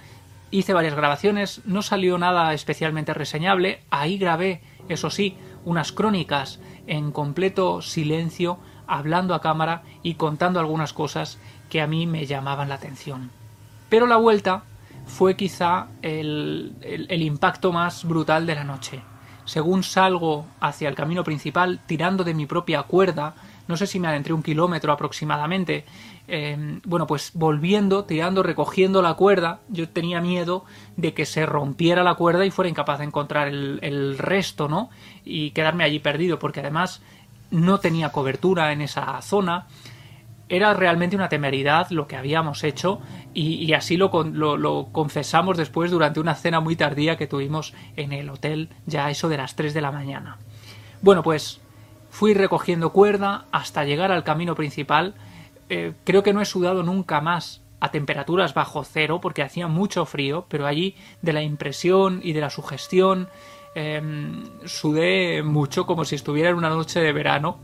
hice varias grabaciones, no salió nada especialmente reseñable, ahí grabé, eso sí, unas crónicas en completo silencio, hablando a cámara y contando algunas cosas que a mí me llamaban la atención. Pero la vuelta fue quizá el, impacto más brutal de la noche. Según salgo hacia el camino principal, tirando de mi propia cuerda, no sé si me adentré un kilómetro aproximadamente, eh, bueno, pues volviendo, tirando, recogiendo la cuerda, yo tenía miedo de que se rompiera la cuerda y fuera incapaz de encontrar el, resto, ¿no? Y quedarme allí perdido, porque además no tenía cobertura en esa zona. Era realmente una temeridad lo que habíamos hecho y, así lo, lo, confesamos después durante una cena muy tardía que tuvimos en el hotel, ya eso de las 3 de la mañana. Bueno, pues fui recogiendo cuerda hasta llegar al camino principal, eh, creo que no he sudado nunca más a temperaturas bajo cero porque hacía mucho frío, pero allí de la impresión y de la sugestión eh, sudé mucho como si estuviera en una noche de verano.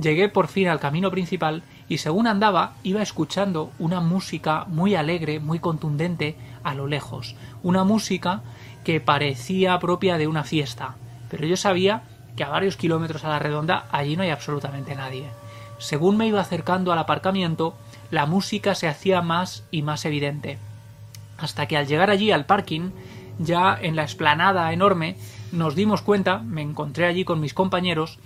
Llegué por fin al camino principal y según andaba iba escuchando una música muy alegre, muy contundente a lo lejos, una música que parecía propia de una fiesta, pero yo sabía que a varios kilómetros a la redonda allí no hay absolutamente nadie. Según me iba acercando al aparcamiento, la música se hacía más y más evidente. Hasta que al llegar allí al parking, ya en la explanada enorme, nos dimos cuenta, me encontré allí con mis compañeros,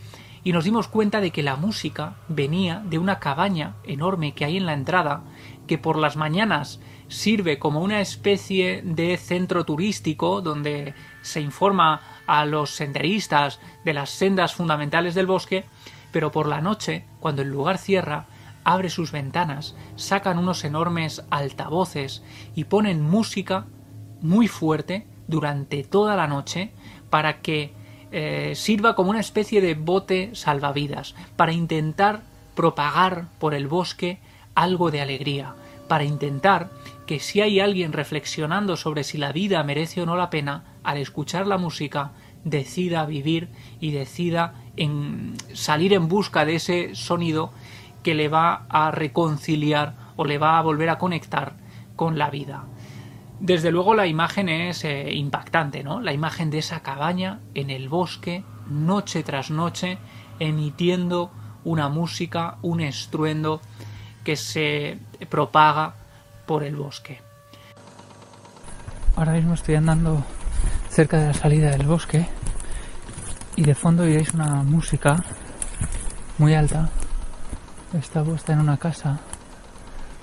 y nos dimos cuenta de que la música venía de una cabaña enorme que hay en la entrada, que por las mañanas sirve como una especie de centro turístico donde se informa a los senderistas de las sendas fundamentales del bosque, pero por la noche, cuando el lugar cierra, abre sus ventanas, sacan unos enormes altavoces y ponen música muy fuerte durante toda la noche para que eh, sirva como una especie de bote salvavidas, para intentar propagar por el bosque algo de alegría, para intentar que si hay alguien reflexionando sobre si la vida merece o no la pena, al escuchar la música, decida vivir y decida en salir en busca de ese sonido que le va a reconciliar o le va a volver a conectar con la vida. Desde luego la imagen es eh, impactante, ¿no? La imagen de esa cabaña en el bosque, noche tras noche, emitiendo una música, un estruendo que se propaga por el bosque. Ahora mismo estoy andando cerca de la salida del bosque y de fondo oiréis una música muy alta. Está puesta en una casa,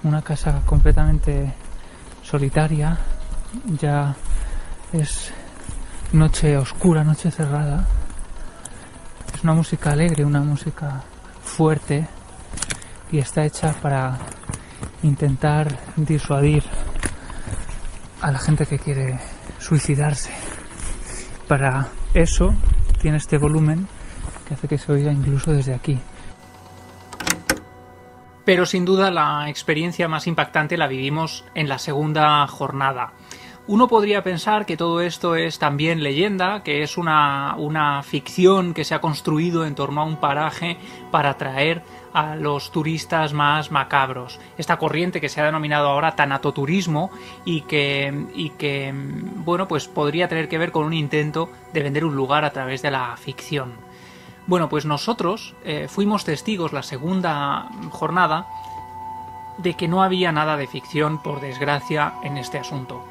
una casa completamente solitaria, ya es noche oscura, noche cerrada. Es una música alegre, una música fuerte y está hecha para intentar disuadir a la gente que quiere suicidarse. Para eso tiene este volumen que hace que se oiga incluso desde aquí. Pero sin duda la experiencia más impactante la vivimos en la segunda jornada. Uno podría pensar que todo esto es también leyenda, que es una, una, ficción que se ha construido en torno a un paraje para atraer a los turistas más macabros. Esta corriente que se ha denominado ahora tanatoturismo y que, y que bueno, pues podría tener que ver con un intento de vender un lugar a través de la ficción. Bueno, pues nosotros eh, fuimos testigos la segunda jornada de que no había nada de ficción, por desgracia, en este asunto.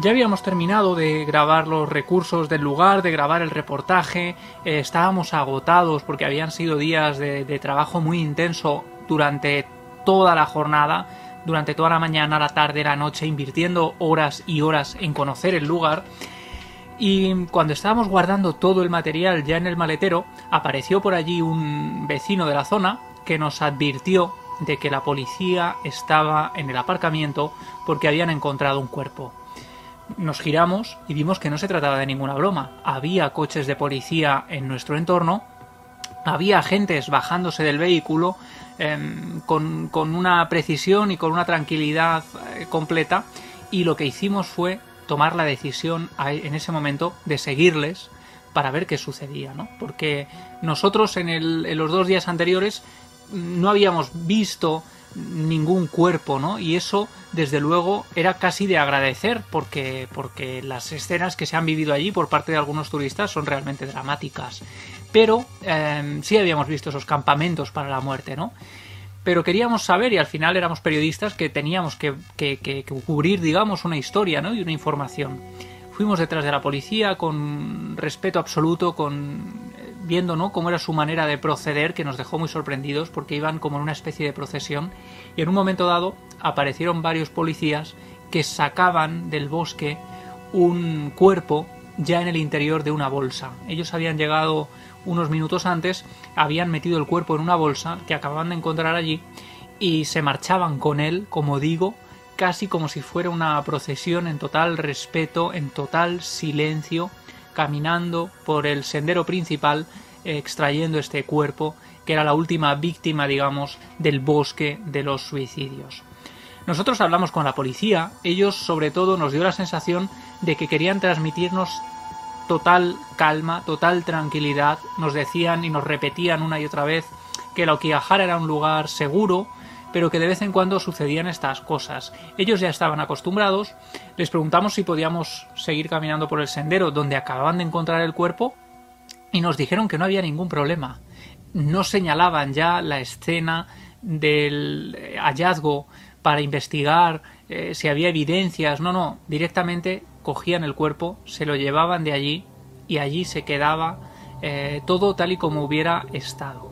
Ya habíamos terminado de grabar los recursos del lugar, de grabar el reportaje, eh, estábamos agotados porque habían sido días de, de trabajo muy intenso durante toda la jornada, durante toda la mañana, la tarde, la noche, invirtiendo horas y horas en conocer el lugar. Y cuando estábamos guardando todo el material ya en el maletero, apareció por allí un vecino de la zona que nos advirtió de que la policía estaba en el aparcamiento porque habían encontrado un cuerpo. Nos giramos y vimos que no se trataba de ninguna broma. Había coches de policía en nuestro entorno, había agentes bajándose del vehículo eh, con, con, una precisión y con una tranquilidad eh, completa y lo que hicimos fue tomar la decisión en ese momento de seguirles para ver qué sucedía, ¿no? Porque nosotros en, el, en los dos días anteriores no habíamos visto ningún cuerpo, ¿no? Y eso, desde luego, era casi de agradecer, porque, porque las escenas que se han vivido allí por parte de algunos turistas son realmente dramáticas. Pero eh, sí habíamos visto esos campamentos para la muerte, ¿no? Pero queríamos saber, y al final éramos periodistas que teníamos que, cubrir, digamos, una historia, ¿no? Y una información. Fuimos detrás de la policía con respeto absoluto, con viendo ¿no? cómo era su manera de proceder, que nos dejó muy sorprendidos porque iban como en una especie de procesión y en un momento dado aparecieron varios policías que sacaban del bosque un cuerpo ya en el interior de una bolsa. Ellos habían llegado unos minutos antes, habían metido el cuerpo en una bolsa que acababan de encontrar allí y se marchaban con él, como digo, casi como si fuera una procesión en total respeto, en total silencio, caminando por el sendero principal extrayendo este cuerpo que era la última víctima, digamos, del bosque de los suicidios. Nosotros hablamos con la policía, ellos sobre todo nos dio la sensación de que querían transmitirnos total calma, total tranquilidad, nos decían y nos repetían una y otra vez que la Okiahara era un lugar seguro, pero que de vez en cuando sucedían estas cosas. Ellos ya estaban acostumbrados, les preguntamos si podíamos seguir caminando por el sendero donde acababan de encontrar el cuerpo y nos dijeron que no había ningún problema. No señalaban ya la escena del hallazgo para investigar eh, si había evidencias, no, no, directamente cogían el cuerpo, se lo llevaban de allí y allí se quedaba eh, todo tal y como hubiera estado.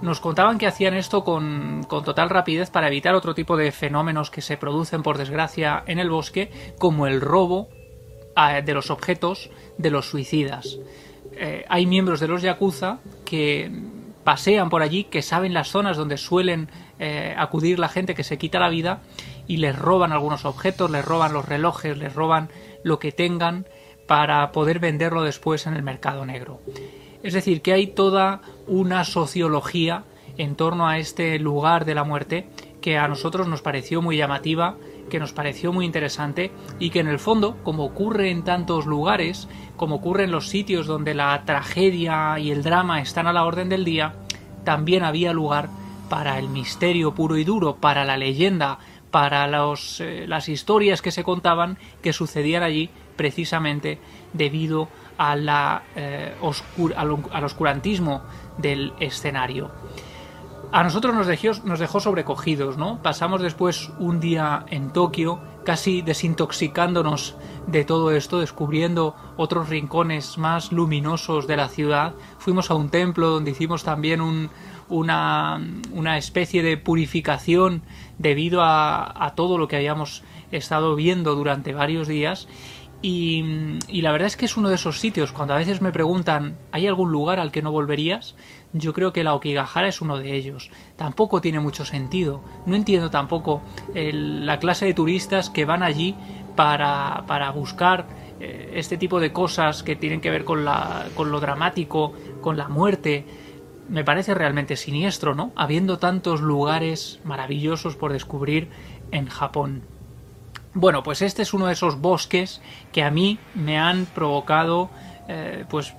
Nos contaban que hacían esto con, total rapidez para evitar otro tipo de fenómenos que se producen, por desgracia, en el bosque, como el robo eh, de los objetos de los suicidas. Eh, hay miembros de los Yakuza que pasean por allí, que saben las zonas donde suelen eh, acudir la gente que se quita la vida y les roban algunos objetos, les roban los relojes, les roban lo que tengan para poder venderlo después en el mercado negro. Es decir, que hay toda una sociología en torno a este lugar de la muerte que a nosotros nos pareció muy llamativa, que nos pareció muy interesante y que en el fondo, como ocurre en tantos lugares, como ocurre en los sitios donde la tragedia y el drama están a la orden del día, también había lugar para el misterio puro y duro, para la leyenda, para los, eh, las historias que se contaban que sucedían allí precisamente debido a la, eh, al oscurantismo del escenario. A nosotros nos dejó, nos dejó sobrecogidos, ¿no? Pasamos después un día en Tokio, casi desintoxicándonos de todo esto, descubriendo otros rincones más luminosos de la ciudad. Fuimos a un templo donde hicimos también un, una, una, especie de purificación debido a, a todo lo que habíamos estado viendo durante varios días y, la verdad es que es uno de esos sitios, cuando a veces me preguntan, ¿hay algún lugar al que no volverías? Yo creo que la Okigahara es uno de ellos. Tampoco tiene mucho sentido. No entiendo tampoco la clase de turistas que van allí para, para buscar eh, este tipo de cosas que tienen que ver con, la, con lo dramático, con la muerte. Me parece realmente siniestro, ¿no? Habiendo tantos lugares maravillosos por descubrir en Japón. Bueno, pues este es uno de esos bosques que a mí me han provocado eh, pues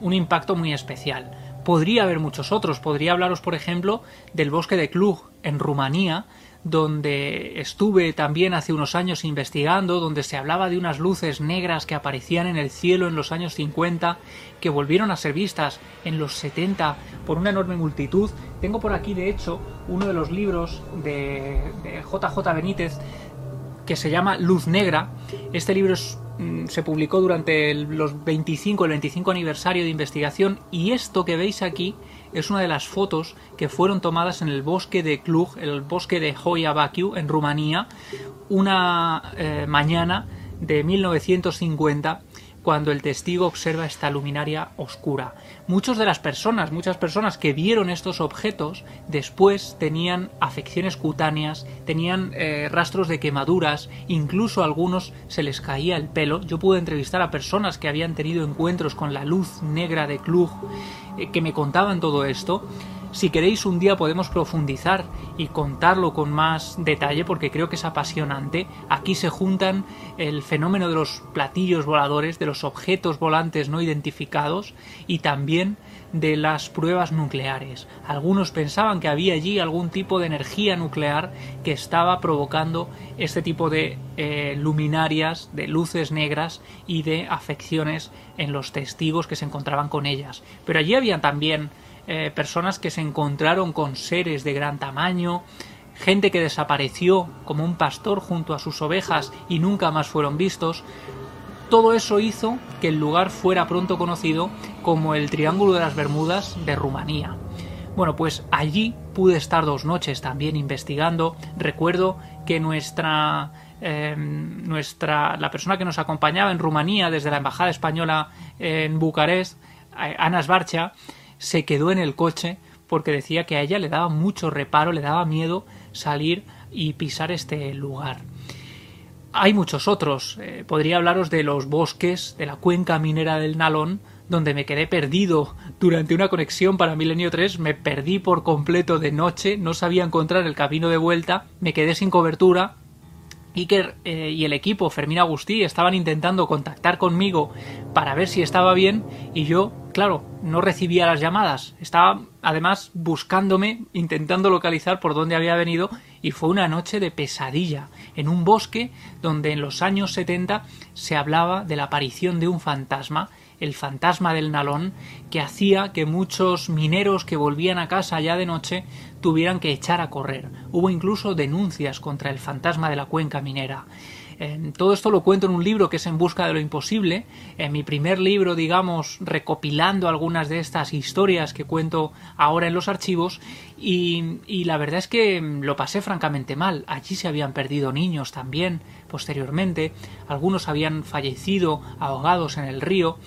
un impacto muy especial. Podría haber muchos otros. Podría hablaros, por ejemplo, del bosque de Klug en Rumanía, donde estuve también hace unos años investigando, donde se hablaba de unas luces negras que aparecían en el cielo en los años 50, que volvieron a ser vistas en los 70 por una enorme multitud. Tengo por aquí, de hecho, uno de los libros de, de JJ Benítez que se llama Luz Negra. Este libro mm, se publicó durante los 25, el 25 aniversario de investigación y esto que veis aquí es una de las fotos que fueron tomadas en el bosque de Klug, el bosque de Baciu en Rumanía, una eh, mañana de 1950 cuando el testigo observa esta luminaria oscura. Muchas de las personas, muchas personas que vieron estos objetos después tenían afecciones cutáneas, tenían eh, rastros de quemaduras, incluso a algunos se les caía el pelo. Yo pude entrevistar a personas que habían tenido encuentros con la luz negra de Klug, eh, que me contaban todo esto si queréis un día podemos profundizar y contarlo con más detalle porque creo que es apasionante. Aquí se juntan el fenómeno de los platillos voladores, de los objetos volantes no identificados y también de las pruebas nucleares. Algunos pensaban que había allí algún tipo de energía nuclear que estaba provocando este tipo de eh, luminarias, de luces negras y de afecciones en los testigos que se encontraban con ellas. Pero allí había también eh, personas que se encontraron con seres de gran tamaño, gente que desapareció como un pastor junto a sus ovejas y nunca más fueron vistos. Todo eso hizo que el lugar fuera pronto conocido como el Triángulo de las Bermudas de Rumanía. Bueno, pues allí pude estar dos noches también investigando. Recuerdo que nuestra em, nuestra la persona que nos acompañaba en Rumanía desde la embajada española en Bucarest, eh, Ana Sbarcha, se quedó en el coche porque decía que a ella le daba mucho reparo, le daba miedo salir y pisar este lugar. Hay muchos otros. Eh, podría hablaros de los bosques de la cuenca minera del Nalón, donde me quedé perdido durante una conexión para Milenio 3. Me perdí por completo de noche, no sabía encontrar el camino de vuelta, me quedé sin cobertura Iker eh, y el equipo, Fermín Agustí, estaban intentando contactar conmigo para ver si estaba bien y yo, claro, no recibía las llamadas. Estaba además buscándome, intentando localizar por dónde había venido y fue una noche de pesadilla en un bosque donde en los años 70 se hablaba de la aparición de un fantasma el fantasma del Nalón, que hacía que muchos mineros que volvían a casa ya de noche tuvieran que echar a correr. Hubo incluso denuncias contra el fantasma de la cuenca minera. Todo esto lo cuento en un libro que es En Busca de lo Imposible, en mi primer libro, digamos, recopilando algunas de estas historias que cuento ahora en los archivos, y, la verdad es que lo pasé francamente mal. Allí se habían perdido niños también, posteriormente, algunos habían fallecido ahogados en el río,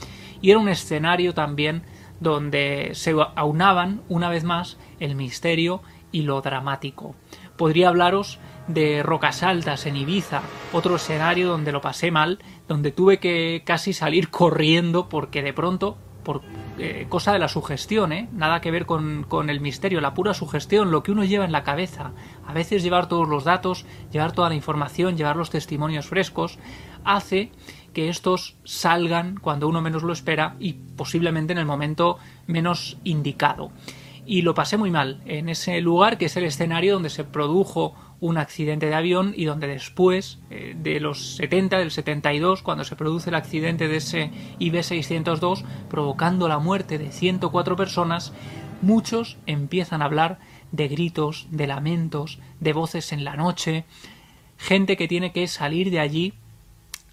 y era un escenario también donde se aunaban una vez más el misterio y lo dramático. Podría hablaros de Rocas Altas en Ibiza, otro escenario donde lo pasé mal, donde tuve que casi salir corriendo porque de pronto, por eh, cosa de la sugestión, ¿eh? nada que ver con, con el misterio, la pura sugestión, lo que uno lleva en la cabeza. A veces llevar todos los datos, llevar toda la información, llevar los testimonios frescos, hace que estos salgan cuando uno menos lo espera y posiblemente en el momento menos indicado. Y lo pasé muy mal en ese lugar que es el escenario donde se produjo un accidente de avión y donde después eh, de los 70, del 72, cuando se produce el accidente de ese IB-602, provocando la muerte de 104 personas, muchos empiezan a hablar de gritos, de lamentos, de voces en la noche, gente que tiene que salir de allí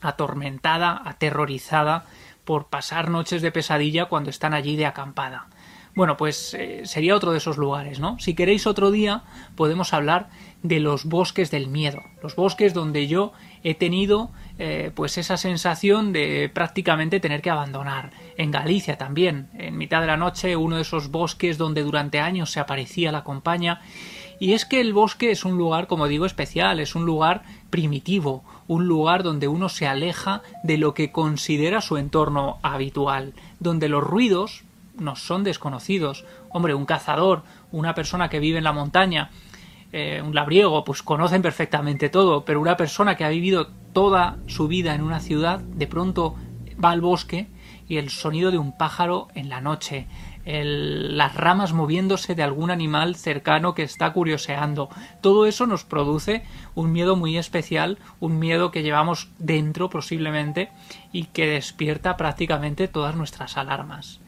atormentada, aterrorizada por pasar noches de pesadilla cuando están allí de acampada. Bueno, pues eh, sería otro de esos lugares, ¿no? Si queréis otro día, podemos hablar de los bosques del miedo, los bosques donde yo he tenido eh, pues esa sensación de prácticamente tener que abandonar. En Galicia también, en mitad de la noche, uno de esos bosques donde durante años se aparecía la compañía. Y es que el bosque es un lugar, como digo, especial, es un lugar primitivo, un lugar donde uno se aleja de lo que considera su entorno habitual, donde los ruidos, nos son desconocidos. Hombre, un cazador, una persona que vive en la montaña, eh, un labriego, pues conocen perfectamente todo, pero una persona que ha vivido toda su vida en una ciudad, de pronto va al bosque y el sonido de un pájaro en la noche, las ramas moviéndose de algún animal cercano que está curioseando. Todo eso nos produce un miedo muy especial, un miedo que llevamos dentro posiblemente y que despierta prácticamente todas nuestras alarmas.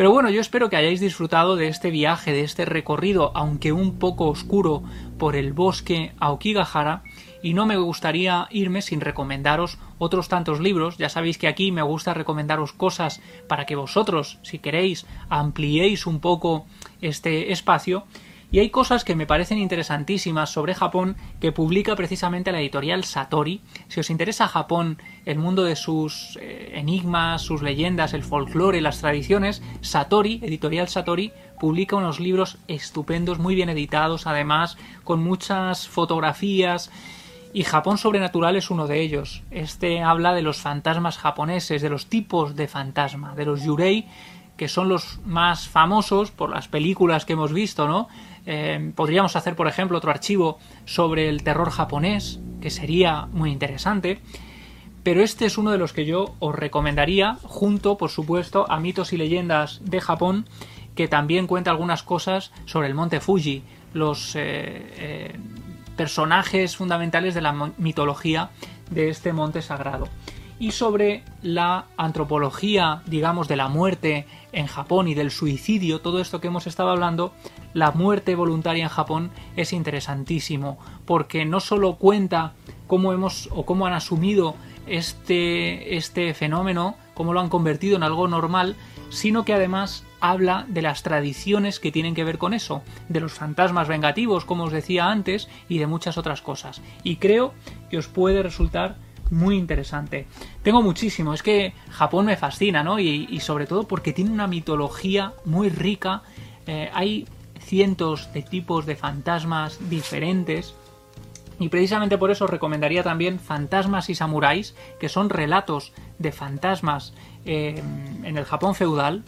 Pero bueno, yo espero que hayáis disfrutado de este viaje, de este recorrido, aunque un poco oscuro, por el bosque a Okigahara, y no me gustaría irme sin recomendaros otros tantos libros. Ya sabéis que aquí me gusta recomendaros cosas para que vosotros, si queréis, ampliéis un poco este espacio y hay cosas que me parecen interesantísimas sobre Japón que publica precisamente la editorial Satori. Si os interesa Japón, el mundo de sus eh, enigmas, sus leyendas, el folclore, las tradiciones, Satori, editorial Satori, publica unos libros estupendos, muy bien editados, además, con muchas fotografías. Y Japón Sobrenatural es uno de ellos. Este habla de los fantasmas japoneses, de los tipos de fantasma, de los yurei, que son los más famosos por las películas que hemos visto, ¿no? Eh, podríamos hacer, por ejemplo, otro archivo sobre el terror japonés, que sería muy interesante. Pero este es uno de los que yo os recomendaría, junto, por supuesto, a mitos y leyendas de Japón, que también cuenta algunas cosas sobre el monte Fuji, los eh, eh, personajes fundamentales de la mitología de este monte sagrado. Y sobre la antropología, digamos, de la muerte en Japón y del suicidio, todo esto que hemos estado hablando, la muerte voluntaria en Japón es interesantísimo, porque no solo cuenta cómo hemos o cómo han asumido este, este fenómeno, cómo lo han convertido en algo normal, sino que además habla de las tradiciones que tienen que ver con eso, de los fantasmas vengativos, como os decía antes, y de muchas otras cosas. Y creo que os puede resultar muy interesante. Tengo muchísimo, es que Japón me fascina, ¿no? Y, sobre todo porque tiene una mitología muy rica. Eh, hay cientos de tipos de fantasmas diferentes. Y precisamente por eso recomendaría también Fantasmas y Samuráis, que son relatos de fantasmas eh, en el Japón feudal.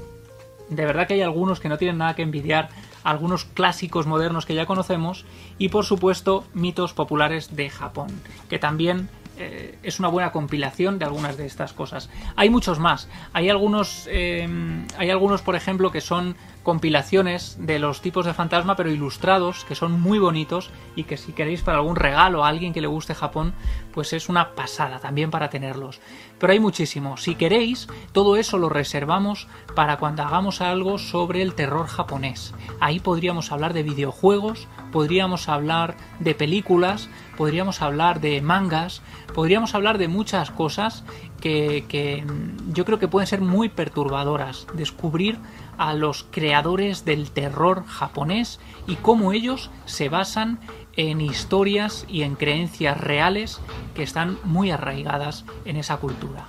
De verdad que hay algunos que no tienen nada que envidiar algunos clásicos modernos que ya conocemos y por supuesto mitos populares de Japón, que también eh, es una buena compilación de algunas de estas cosas. Hay muchos más. Hay algunos, eh, hay algunos, por ejemplo, que son compilaciones de los tipos de fantasma, pero ilustrados, que son muy bonitos y que si queréis para algún regalo a alguien que le guste Japón, pues es una pasada también para tenerlos. Pero hay muchísimo. Si queréis, todo eso lo reservamos para cuando hagamos algo sobre el terror japonés. Ahí podríamos hablar de videojuegos, podríamos hablar de películas, podríamos hablar de mangas, podríamos hablar de muchas cosas que, que yo creo que pueden ser muy perturbadoras. Descubrir a los creadores del terror japonés y cómo ellos se basan en historias y en creencias reales que están muy arraigadas en esa cultura.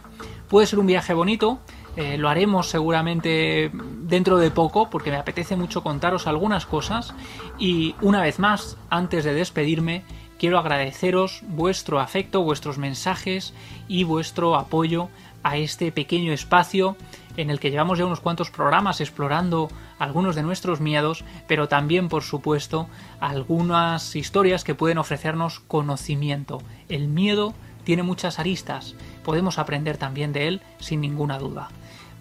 Puede ser un viaje bonito, eh, lo haremos seguramente dentro de poco porque me apetece mucho contaros algunas cosas y una vez más, antes de despedirme, quiero agradeceros vuestro afecto, vuestros mensajes y vuestro apoyo a este pequeño espacio en el que llevamos ya unos cuantos programas explorando algunos de nuestros miedos, pero también, por supuesto, algunas historias que pueden ofrecernos conocimiento. El miedo tiene muchas aristas, podemos aprender también de él sin ninguna duda.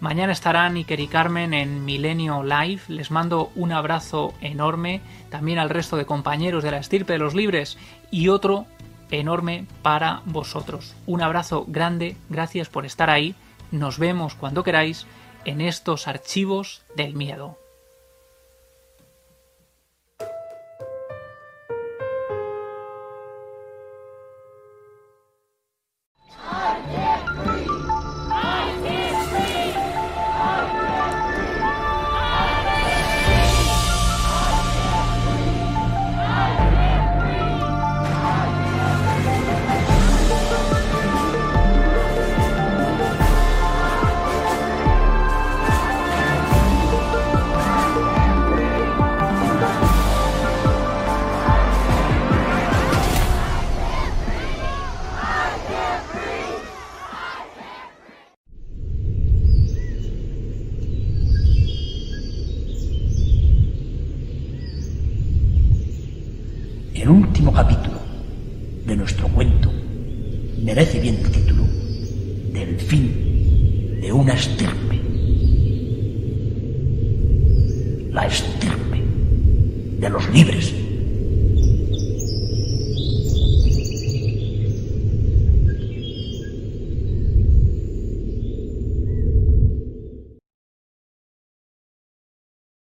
Mañana estarán Iker y Carmen en Milenio Live. Les mando un abrazo enorme, también al resto de compañeros de la estirpe de los libres y otro enorme para vosotros. Un abrazo grande, gracias por estar ahí. Nos vemos cuando queráis en estos archivos del miedo.